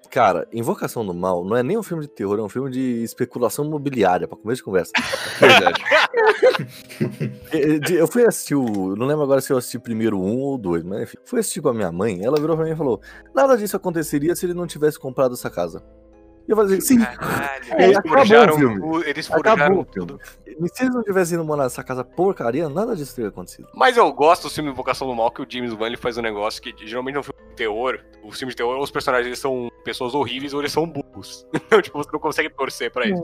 Speaker 2: Cara, Invocação do Mal não é nem um filme de terror, é um filme de especulação imobiliária, pra começo de conversa.
Speaker 4: Verdade.
Speaker 2: De- Eu fui assistir o. Não lembro agora se eu assisti primeiro um ou dois, mas enfim. Fui assistir com a minha mãe, ela virou pra mim e falou: Nada disso aconteceria se ele não tivesse comprado essa casa. E eu falei assim, sim.
Speaker 5: Caralho, eles
Speaker 2: acabou o filme.
Speaker 5: eles
Speaker 2: Acabou
Speaker 5: tudo.
Speaker 2: E se eles não tivessem ido morar nessa casa porcaria, nada disso teria acontecido.
Speaker 5: Mas eu gosto do filme Invocação do Mal, que o James Wan ele faz um negócio que geralmente no filme de terror, o filme de terror, os personagens eles são pessoas horríveis ou eles são burros. Então, tipo, você não consegue torcer pra isso.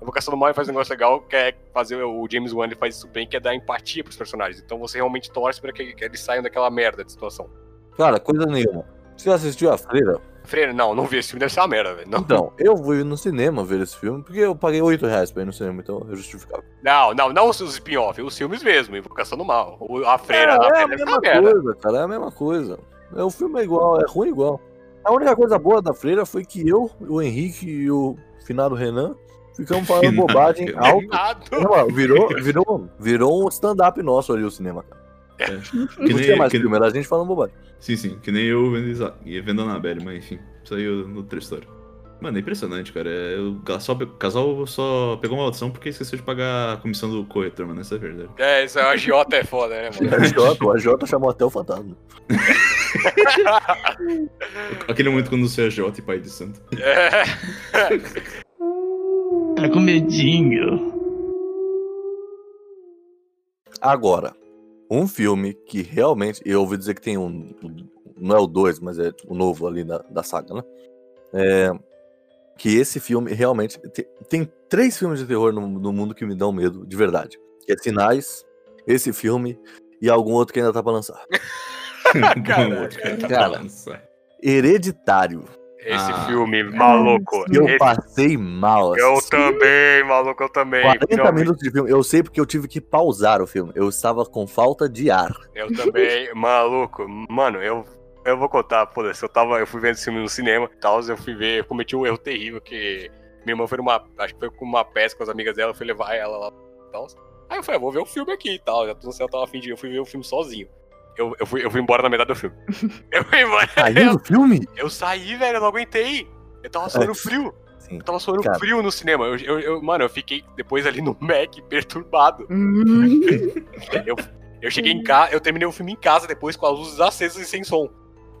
Speaker 5: Invocação do Mal faz um negócio legal que é fazer o James Wan ele faz isso bem, que é dar empatia pros personagens. Então você realmente torce pra que, que eles saiam daquela merda de situação.
Speaker 2: Cara, coisa nenhuma. Você assistiu a Freira?
Speaker 5: Freire, não, não vi esse filme, deve ser uma merda, velho. Não,
Speaker 2: Então, eu fui no cinema ver esse filme, porque eu paguei 8 reais pra ir no cinema, então é justificável.
Speaker 5: não, não, não os spin-off, os filmes mesmo, Invocação do Mal. O- A Freira,
Speaker 2: é,
Speaker 5: a
Speaker 2: é a
Speaker 5: Freira deve ser
Speaker 2: mesma
Speaker 5: uma merda.
Speaker 2: coisa, cara, é a mesma coisa. É, o filme é igual, é ruim igual. A única coisa boa da Freira foi que eu, o Henrique e o finado Renan ficamos falando
Speaker 4: Finado
Speaker 2: bobagem alto. Virou, virou, virou um stand-up nosso ali o cinema, cara.
Speaker 4: Que
Speaker 2: Não tinha
Speaker 4: nem,
Speaker 2: mais
Speaker 4: que-
Speaker 2: filme, a gente falando bobagem.
Speaker 4: Sim, sim, que nem eu vendo, Isa- e vendo a Annabelle, mas enfim, saiu no outra história. Mano, é impressionante, cara. É, o casal, o casal só pegou uma audição porque esqueceu de pagar a comissão do corretor, mano. Essa é verdade.
Speaker 5: É, isso é a agiota é foda, né, mano?
Speaker 2: A Jota, o AJ chamou até o fantasma.
Speaker 4: Aquele momento quando você é Jota e pai de santo.
Speaker 5: É.
Speaker 7: Tá com medinho.
Speaker 2: Agora, um filme que realmente, eu ouvi dizer que tem um, não é o 2, mas é o novo ali da, da saga, né? É, que esse filme realmente, tem, tem três filmes de terror no, no mundo que me dão medo, de verdade. Que é Sinais, esse filme e algum outro que ainda tá pra lançar.
Speaker 4: Caraca.
Speaker 2: Cara, Hereditário.
Speaker 5: Esse
Speaker 4: Ah.
Speaker 5: filme, maluco.
Speaker 2: Eu
Speaker 5: Esse-
Speaker 2: passei mal.
Speaker 5: Eu
Speaker 2: assistindo.
Speaker 5: também, maluco, eu também.
Speaker 2: 40
Speaker 5: Finalmente.
Speaker 2: minutos de filme. Eu sei porque eu tive que pausar o filme. Eu estava com falta de ar.
Speaker 5: Eu também, maluco. Mano, eu, eu vou contar, foda-se, eu tava, eu fui vendo esse filme no cinema e tal, eu fui ver, eu cometi um erro terrível que minha irmã foi numa, acho que foi com uma peça com as amigas dela, eu fui levar ela lá e tal. Aí eu falei, ah, vou ver o filme aqui e tal, já tô no céu, tava afim de, eu fui ver o filme sozinho. Eu, eu, fui, eu fui embora na metade do filme. Eu fui embora.
Speaker 2: Saiu do filme?
Speaker 5: Eu saí, velho, eu não aguentei. Eu tava suando frio.
Speaker 2: Sim.
Speaker 5: Eu tava suando
Speaker 2: Cara.
Speaker 5: frio no cinema. Eu, eu, eu- mano, eu fiquei depois ali no Mac perturbado.
Speaker 3: Hum,
Speaker 5: Eu, eu cheguei em casa, eu terminei o filme em casa depois com as luzes acesas e sem som.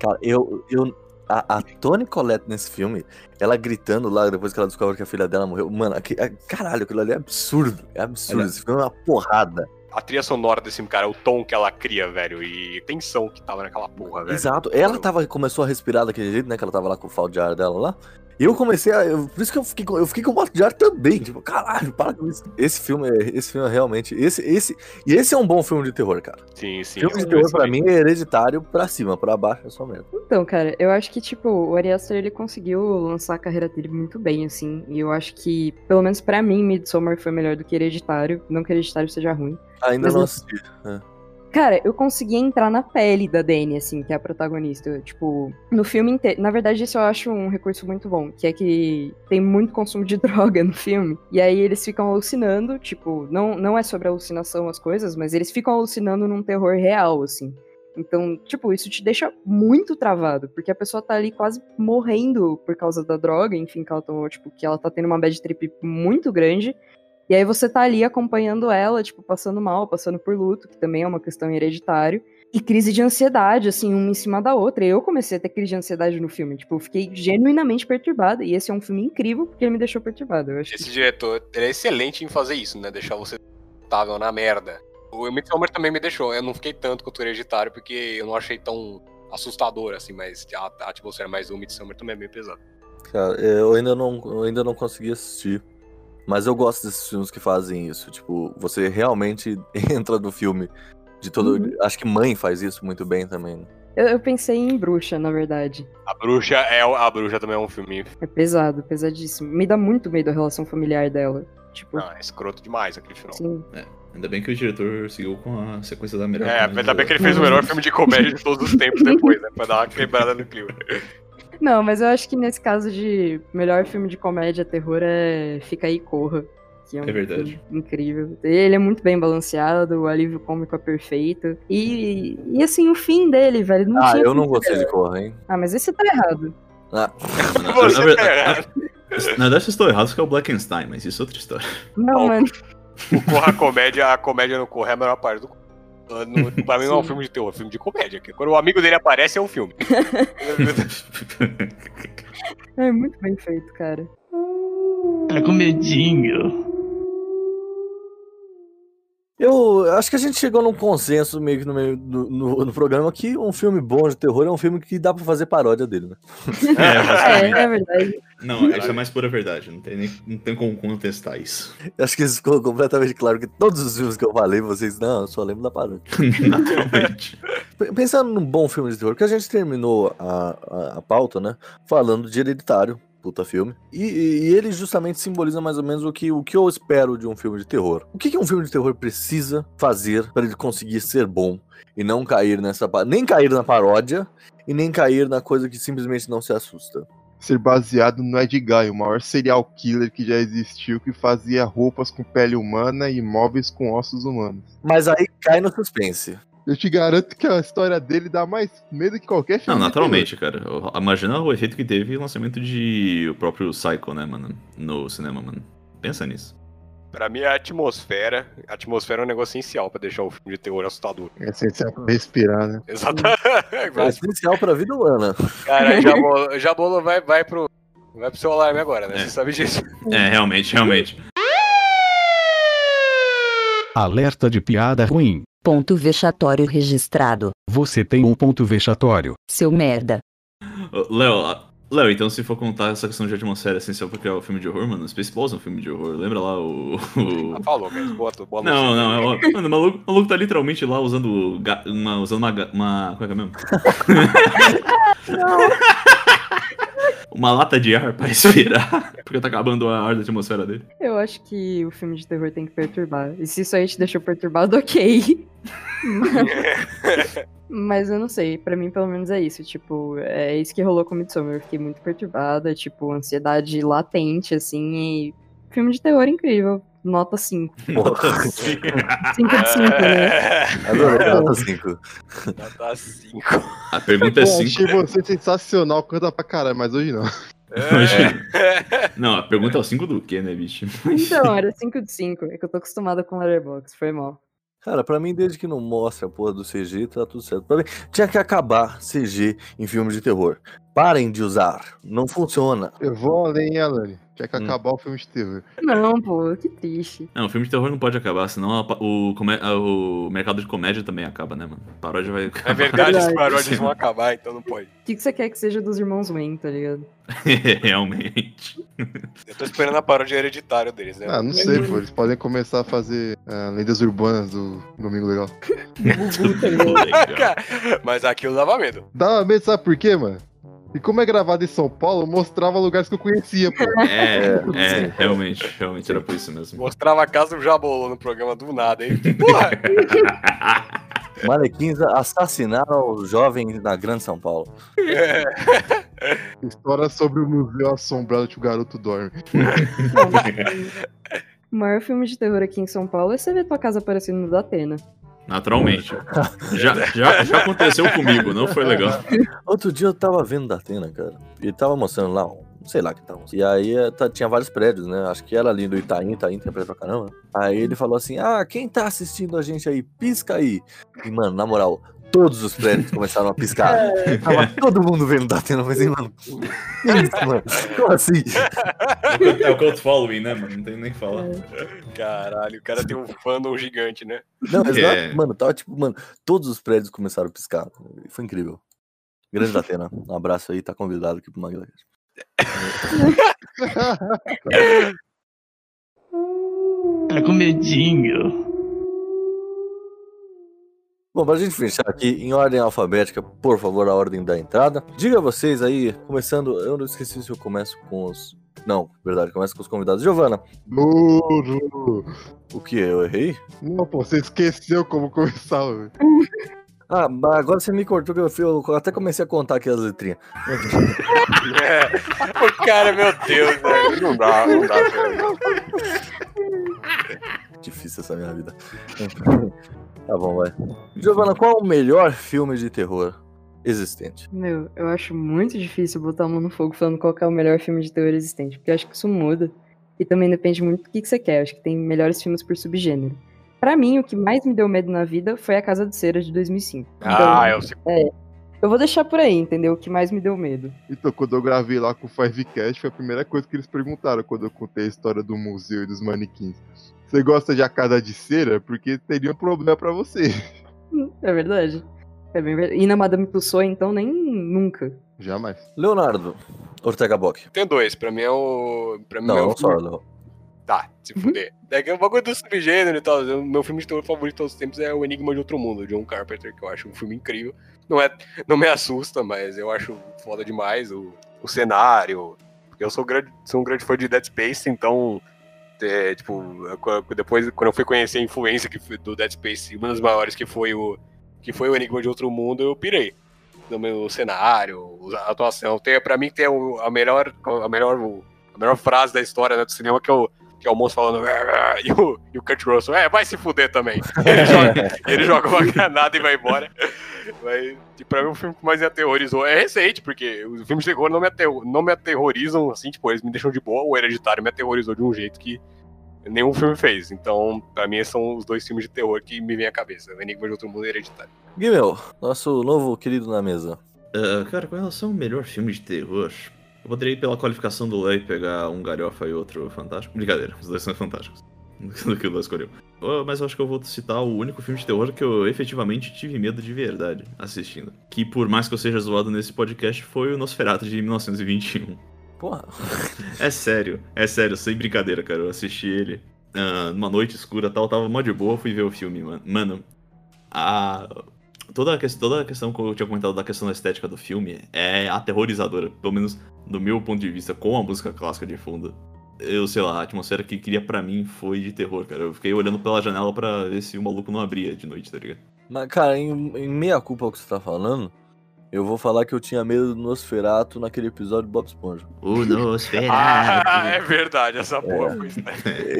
Speaker 2: Cara, eu. eu a, a Toni Collette nesse filme, ela gritando lá depois que ela descobre que a filha dela morreu. Mano, aqui, é- caralho, aquilo ali é absurdo. É absurdo. Esse filme é uma porrada.
Speaker 5: A trilha sonora desse cara, o tom que ela cria, velho, e a tensão que tava naquela porra, velho.
Speaker 2: Exato. Ela tava, começou a respirar daquele jeito, né? Que ela tava lá com o falta de ar dela lá. E eu comecei a. eu- por isso que eu fiquei, com- eu fiquei com falta de ar também. Tipo, caralho, para com isso. Esse filme, é- esse filme é realmente. Esse, esse, e esse é um bom filme de terror, cara.
Speaker 5: Sim, sim.
Speaker 2: filme de terror pra mim é hereditário pra cima, pra baixo é só mesmo.
Speaker 3: Então, cara, eu acho que, tipo, o Ari Aster, ele conseguiu lançar a carreira dele muito bem, assim. E eu acho que, pelo menos pra mim, Midsommar foi melhor do que Hereditário. Não que Hereditário seja ruim.
Speaker 2: Ainda
Speaker 3: Mas
Speaker 2: não
Speaker 3: não-
Speaker 2: assisti. é.
Speaker 3: Cara, eu consegui entrar na pele da Dani, assim, que é a protagonista. Tipo, no filme inteiro. Na verdade, isso eu acho um recurso muito bom, que é que tem muito consumo de droga no filme. E aí eles ficam alucinando, tipo, não, não é sobre alucinação as coisas, mas eles ficam alucinando num terror real, assim. Então, tipo, isso te deixa muito travado, porque a pessoa tá ali quase morrendo por causa da droga, enfim, que ela tomou, tipo, que ela tá tendo uma bad trip muito grande. E aí você tá ali acompanhando ela, tipo, passando mal, passando por luto, que também é uma questão hereditária. E crise de ansiedade, assim, uma em cima da outra. E eu comecei a ter crise de ansiedade no filme. Tipo, eu fiquei genuinamente perturbada. E esse é um filme incrível porque ele me deixou perturbada. Eu acho que
Speaker 5: Esse diretor, ele é excelente em fazer isso, né? Deixar você estável na merda. O Midsommar também me deixou. Eu não fiquei tanto quanto o Hereditário, porque eu não achei tão assustador, assim, mas a, a atmosfera mais do Midsommar também é bem pesada.
Speaker 2: Cara, eu ainda não, eu ainda não consegui assistir. Mas eu gosto desses filmes que fazem isso. Tipo, você realmente entra no filme de todo.
Speaker 3: Uhum.
Speaker 2: Acho que Mãe faz isso muito bem também. né?
Speaker 3: eu, eu pensei em Bruxa, na verdade.
Speaker 5: A Bruxa é a Bruxa também é um filme.
Speaker 3: É pesado, pesadíssimo. Me dá muito medo a relação familiar dela. Tipo,
Speaker 5: Não, é escroto demais aquele final.
Speaker 3: sim.
Speaker 4: Ainda bem que o diretor seguiu com a sequência da melhor.
Speaker 5: É, ainda bem que ele fez o melhor filme de comédia de todos os tempos depois, né? Pra dar uma quebrada no clima.
Speaker 3: Não, mas eu acho que nesse caso de melhor filme de comédia terror é Fica aí Corra. Que é, um
Speaker 4: É verdade.
Speaker 3: filme incrível. Ele é muito bem balanceado, o alívio cômico é perfeito. E, e assim, o fim dele, velho. Não
Speaker 2: Ah,
Speaker 3: tinha
Speaker 2: eu não gostei de. Corra, hein?
Speaker 3: Ah, mas esse tá errado.
Speaker 2: Ah,
Speaker 4: Na-
Speaker 5: Você
Speaker 4: na verdade-
Speaker 5: tá errado.
Speaker 4: Na verdade, vocês estão errados que é o Blackenstein, mas isso é outra história.
Speaker 3: Não,
Speaker 5: Não.
Speaker 3: mano.
Speaker 5: O Corra a comédia, a comédia no Corra é a melhor parte do no, pra mim não é um filme de terror, é um filme de comédia. que Quando o amigo dele aparece, é um filme.
Speaker 3: É muito bem feito, cara.
Speaker 7: Tá com medinho.
Speaker 2: Eu acho que a gente chegou num consenso meio que no, meio do- no, no programa que um filme bom de terror é um filme que dá pra fazer paródia dele, né?
Speaker 4: É,
Speaker 3: É,
Speaker 4: basicamente.
Speaker 3: é verdade.
Speaker 4: Não, isso é mais pura verdade. Não tem, nem, não tem como contestar isso.
Speaker 2: Acho que isso ficou completamente claro que todos os filmes que eu falei, vocês, não, eu só lembro da paródia.
Speaker 4: Naturalmente.
Speaker 2: Pensando num bom filme de terror, que a gente terminou a, a, a pauta, né? Falando de Hereditário, puta filme. E, e ele justamente simboliza mais ou menos o que, o que eu espero de um filme de terror. O que, que um filme de terror precisa fazer para ele conseguir ser bom e não cair nessa. nem cair na paródia e nem cair na coisa que simplesmente não se assusta.
Speaker 1: Ser baseado no Ed Guy, o maior serial killer que já existiu, que fazia roupas com pele humana e móveis com ossos humanos.
Speaker 2: Mas aí cai no suspense.
Speaker 1: Eu te garanto que a história dele dá mais medo que qualquer filme.
Speaker 4: Não, naturalmente, cara. Imagina o efeito que teve o lançamento de o próprio Psycho, né, mano? No cinema, mano. Pensa nisso.
Speaker 5: Pra mim, a atmosfera. A atmosfera é um negócio essencial pra deixar o filme de terror assustador.
Speaker 1: É essencial pra respirar, né?
Speaker 5: Exatamente.
Speaker 2: É essencial pra vida humana.
Speaker 5: Cara, Jabolo, Jabolo vai, vai pro. Vai pro seu alarme agora, né?
Speaker 4: É.
Speaker 5: Você sabe disso.
Speaker 4: É, realmente, realmente.
Speaker 10: Alerta de piada ruim.
Speaker 11: Ponto vexatório registrado.
Speaker 10: Você tem um ponto vexatório.
Speaker 11: Seu merda.
Speaker 4: Léo, Léo, então se for contar essa questão de atmosfera essencial pra criar o filme de horror, mano, Spaceballs é um filme de horror. Lembra lá o. o-
Speaker 5: Ah, falou. Boa, boa
Speaker 4: Não, não, é o, mano, o maluco, o maluco tá literalmente lá usando, ga- uma, usando uma, uma. Como é que é mesmo? uma lata de ar pra respirar, porque tá acabando a ar da atmosfera dele.
Speaker 3: Eu acho que o filme de terror tem que perturbar. E se isso aí te deixou perturbado, ok. Mas eu não sei, pra mim pelo menos é isso, tipo, é isso que rolou com Midsommar, eu fiquei muito perturbada, tipo, ansiedade latente, assim, e filme de terror incrível, nota 5.
Speaker 4: Nota cinco.
Speaker 3: 5 de 5, né?
Speaker 2: Adorei, nota 5.
Speaker 5: Nota 5.
Speaker 4: A pergunta é
Speaker 1: Pô,
Speaker 4: 5.
Speaker 1: achei você sensacional, canta pra caralho, mas hoje não.
Speaker 4: Não, a pergunta é o 5 do quê, né, bicho?
Speaker 3: Então, era 5 de 5, é que eu tô acostumada com Letterboxd, foi mal.
Speaker 2: Cara, pra mim, desde que não mostra a porra do CG, tá tudo certo. Pra mim, tinha que acabar CG em filmes de terror. Parem de usar. Não funciona.
Speaker 1: Eu vou além, Alane. Tinha que
Speaker 2: Hum.
Speaker 1: acabar o filme de terror.
Speaker 3: Não, pô, que triste.
Speaker 4: Não, o filme de terror não pode acabar, senão a o, a- o mercado de comédia também acaba, né, mano? Paródia vai acabar.
Speaker 5: É verdade, as
Speaker 3: Verdade.
Speaker 5: paródias vão acabar, então não pode.
Speaker 3: O que, que você quer que seja dos irmãos Wayne, tá ligado?
Speaker 4: Realmente.
Speaker 5: Eu tô esperando a paródia hereditária deles, né?
Speaker 1: Ah, não sei, pô. Eles podem começar a fazer ah, lendas urbanas do Domingo Legal.
Speaker 4: Legal.
Speaker 5: Mas aquilo dava medo.
Speaker 1: Dá medo, sabe por quê, mano? E como é gravado em São Paulo, eu mostrava lugares que eu conhecia, pô.
Speaker 4: É, é, realmente, realmente era por isso mesmo.
Speaker 5: Mostrava a casa do Jabolô no programa do nada, hein? Porra!
Speaker 2: Manequins assassinaram os jovens na Grande São Paulo.
Speaker 5: É.
Speaker 1: História sobre o museu assombrado que o garoto dorme.
Speaker 3: O maior filme de terror aqui em São Paulo é você ver tua casa aparecendo no Datena.
Speaker 4: Naturalmente. Já, já, já aconteceu comigo, não foi legal.
Speaker 2: Outro dia eu tava vendo da Atena, cara. E tava mostrando lá, sei lá que tava. E aí eh, tá- tinha vários prédios, né? Acho que era ali do Itaim, Itaim tem prédio pra caramba. Aí ele falou assim: Ah, quem tá assistindo a gente aí? Pisca aí. E, mano, na moral, todos os prédios começaram a piscar. Tava todo mundo vendo da Atena, mas, assim, mano. que Isso, mano. Como assim?
Speaker 4: É o cult following, né, mano? Não tem nem falar.
Speaker 5: Caralho, o cara tem um fandom gigante, né?
Speaker 2: Não, exato.
Speaker 4: É.
Speaker 2: Mano, tava tipo, mano, todos os prédios começaram a piscar. Foi incrível. Grande da Atena. Um abraço aí, tá convidado aqui pro Magla.
Speaker 7: Tá com medinho.
Speaker 2: Bom, pra gente fechar aqui, em ordem alfabética, por favor, a ordem da entrada. Diga vocês aí, começando, eu não esqueci se eu começo com os Não, verdade, começa com os convidados. Giovana,
Speaker 1: Duro.
Speaker 2: o que? Eu errei?
Speaker 1: Não, pô, você esqueceu como começar, velho.
Speaker 2: Ah, mas agora você me cortou que eu, fui- eu até comecei a contar aqui as letrinhas.
Speaker 5: É. O cara, meu Deus, velho. Não dá, não dá, velho.
Speaker 2: Difícil essa minha vida. tá bom, vai. Giovana, qual é o melhor filme de terror existente?
Speaker 3: Meu, eu acho muito difícil botar a mão no fogo falando qual que é o melhor filme de terror existente, porque eu acho que isso muda. E também depende muito do que, que você quer. Eu acho que tem melhores filmes por subgênero. Pra mim, o que mais me deu medo na vida foi A Casa de Cera de 2005.
Speaker 5: Ah, eu sei.
Speaker 3: É, eu vou deixar por aí, entendeu? O que mais me deu medo.
Speaker 1: Então, quando eu gravei lá com o Fivecast, foi a primeira coisa que eles perguntaram quando eu contei a história do museu e dos manequins. Você gosta de A Casa de Cera? Porque teria um problema pra você.
Speaker 3: É verdade. É bem verdade. E na Madame Tussauds, então, nem nunca.
Speaker 1: Jamais.
Speaker 2: Leonardo Ortega Bock.
Speaker 5: Tem dois, pra mim é o. Pra mim é
Speaker 2: Não,
Speaker 5: o
Speaker 2: não só, Leo.
Speaker 5: Tá, se fuder. É que é um bagulho do subgênero e tal. Meu filme de terror favorito de todos os tempos é O Enigma de Outro Mundo, de John Carpenter, que eu acho um filme incrível. Não, é, não me assusta, mas eu acho foda demais o, o cenário. Porque eu sou, grande, sou um grande fã de Dead Space, então. é, tipo, depois, quando eu fui conhecer a influência que do Dead Space, uma das maiores que foi o, que foi o Enigma de Outro Mundo, eu pirei. No meu cenário, a atuação. Tem, pra mim, tem a melhor, a melhor, a melhor frase da história né, do cinema que é o que é o moço falando "Rá, rá", e o, e o Kurt Russell, é, vai se fuder também. Ele joga, ele joga uma granada e vai embora. Mas, e pra mim, o filme que mais me aterrorizou é recente, porque os filmes de terror não me, aterro- não me aterrorizam, assim, tipo, eles me deixam de boa. O Hereditário me aterrorizou de um jeito que nenhum filme fez. Então, pra mim, são os dois filmes de terror que me vêm à cabeça: O Enigma de Outro Mundo e Hereditário.
Speaker 2: Guimel, nosso novo querido na mesa.
Speaker 4: Ah, cara, com relação ao melhor filme de terror, eu poderia ir pela qualificação do e pegar um galhofa e outro fantástico. Brincadeira, os dois são fantásticos. Do que o Léo escolheu. Ah, Mas eu acho que eu vou citar o único filme de terror que eu efetivamente tive medo de verdade assistindo. Que por mais que eu seja zoado nesse podcast, foi o Nosferatu de 1921.
Speaker 2: Porra.
Speaker 4: É sério, é sério, sem brincadeira, cara. Eu assisti ele ah, numa noite escura tal, tava mó de boa, fui ver o filme, mano. Mano, a. Toda a, questão, toda a questão que eu tinha comentado da questão da estética do filme é aterrorizadora, pelo menos do meu ponto de vista, com a música clássica de fundo. Eu sei lá, a atmosfera que queria pra mim foi de terror, cara. Eu fiquei olhando pela janela pra ver se o maluco não abria de noite, tá ligado?
Speaker 2: Mas, cara, em, em meia culpa ao que você tá falando, eu vou falar que eu tinha medo do Nosferato naquele episódio do Bob Esponja.
Speaker 4: O Nosferatu.
Speaker 5: Ah, é verdade, essa porra foi isso.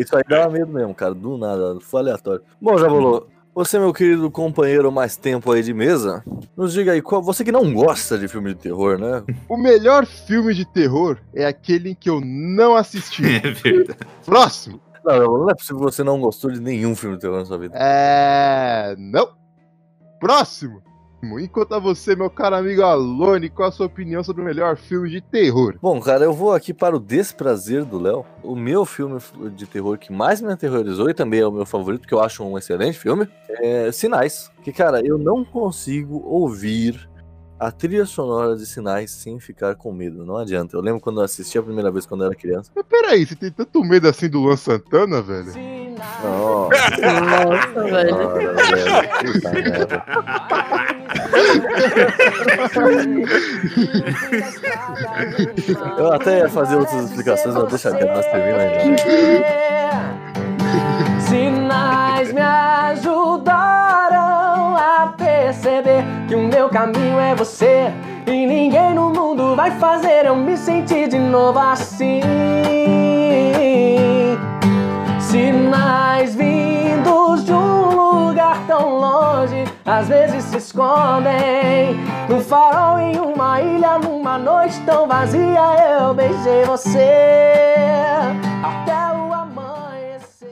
Speaker 2: Isso aí dava medo mesmo, cara, do nada, foi aleatório. Bom, Jabolô, você, meu querido companheiro mais tempo aí de mesa, nos diga aí, qual, você que não gosta de filme de terror, né?
Speaker 1: O melhor filme de terror é aquele em que eu não assisti.
Speaker 4: É verdade.
Speaker 1: Próximo.
Speaker 2: Não, não é possível que você não gostou de nenhum filme de terror na sua vida.
Speaker 1: É. Não. Próximo. Enquanto a você, meu caro amigo Alone, qual a sua opinião sobre o melhor filme de terror?
Speaker 2: Bom, cara, eu vou aqui para o desprazer do Léo. O meu filme de terror que mais me aterrorizou e também é o meu favorito, que eu acho um excelente filme, é Sinais. Que, cara, eu não consigo ouvir a trilha sonora de Sinais sem ficar com medo. Não adianta. Eu lembro quando eu assisti a primeira vez quando eu era criança.
Speaker 1: Mas peraí, você tem tanto medo assim do Luan Santana, velho?
Speaker 2: Nossa,
Speaker 3: Nossa,
Speaker 2: velho. Puta merda. Eu até ia fazer outras explicações, mas deixa quieto, nós termina ainda.
Speaker 12: Sinais me ajudaram a perceber que o meu caminho é você e ninguém no mundo vai fazer eu me sentir de novo assim. Sinais vindos de um lugar tão longe, às vezes se escondem no farol em uma ilha numa noite tão vazia. Eu beijei você até o amanhecer.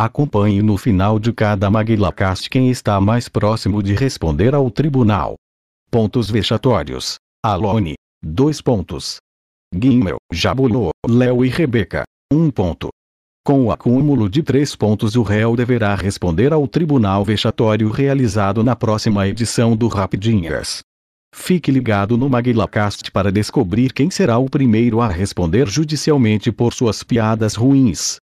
Speaker 10: Acompanhe no final de cada MaguilaCast quem está mais próximo de responder ao tribunal. Pontos vexatórios. Alone. 2 pontos. Guimel, Jabulô, Léo e Rebeca. 1 um ponto. Com o acúmulo de 3 pontos, o réu deverá responder ao tribunal vexatório realizado na próxima edição do Rapidinhas. Fique ligado no MaguilaCast para descobrir quem será o primeiro a responder judicialmente por suas piadas ruins.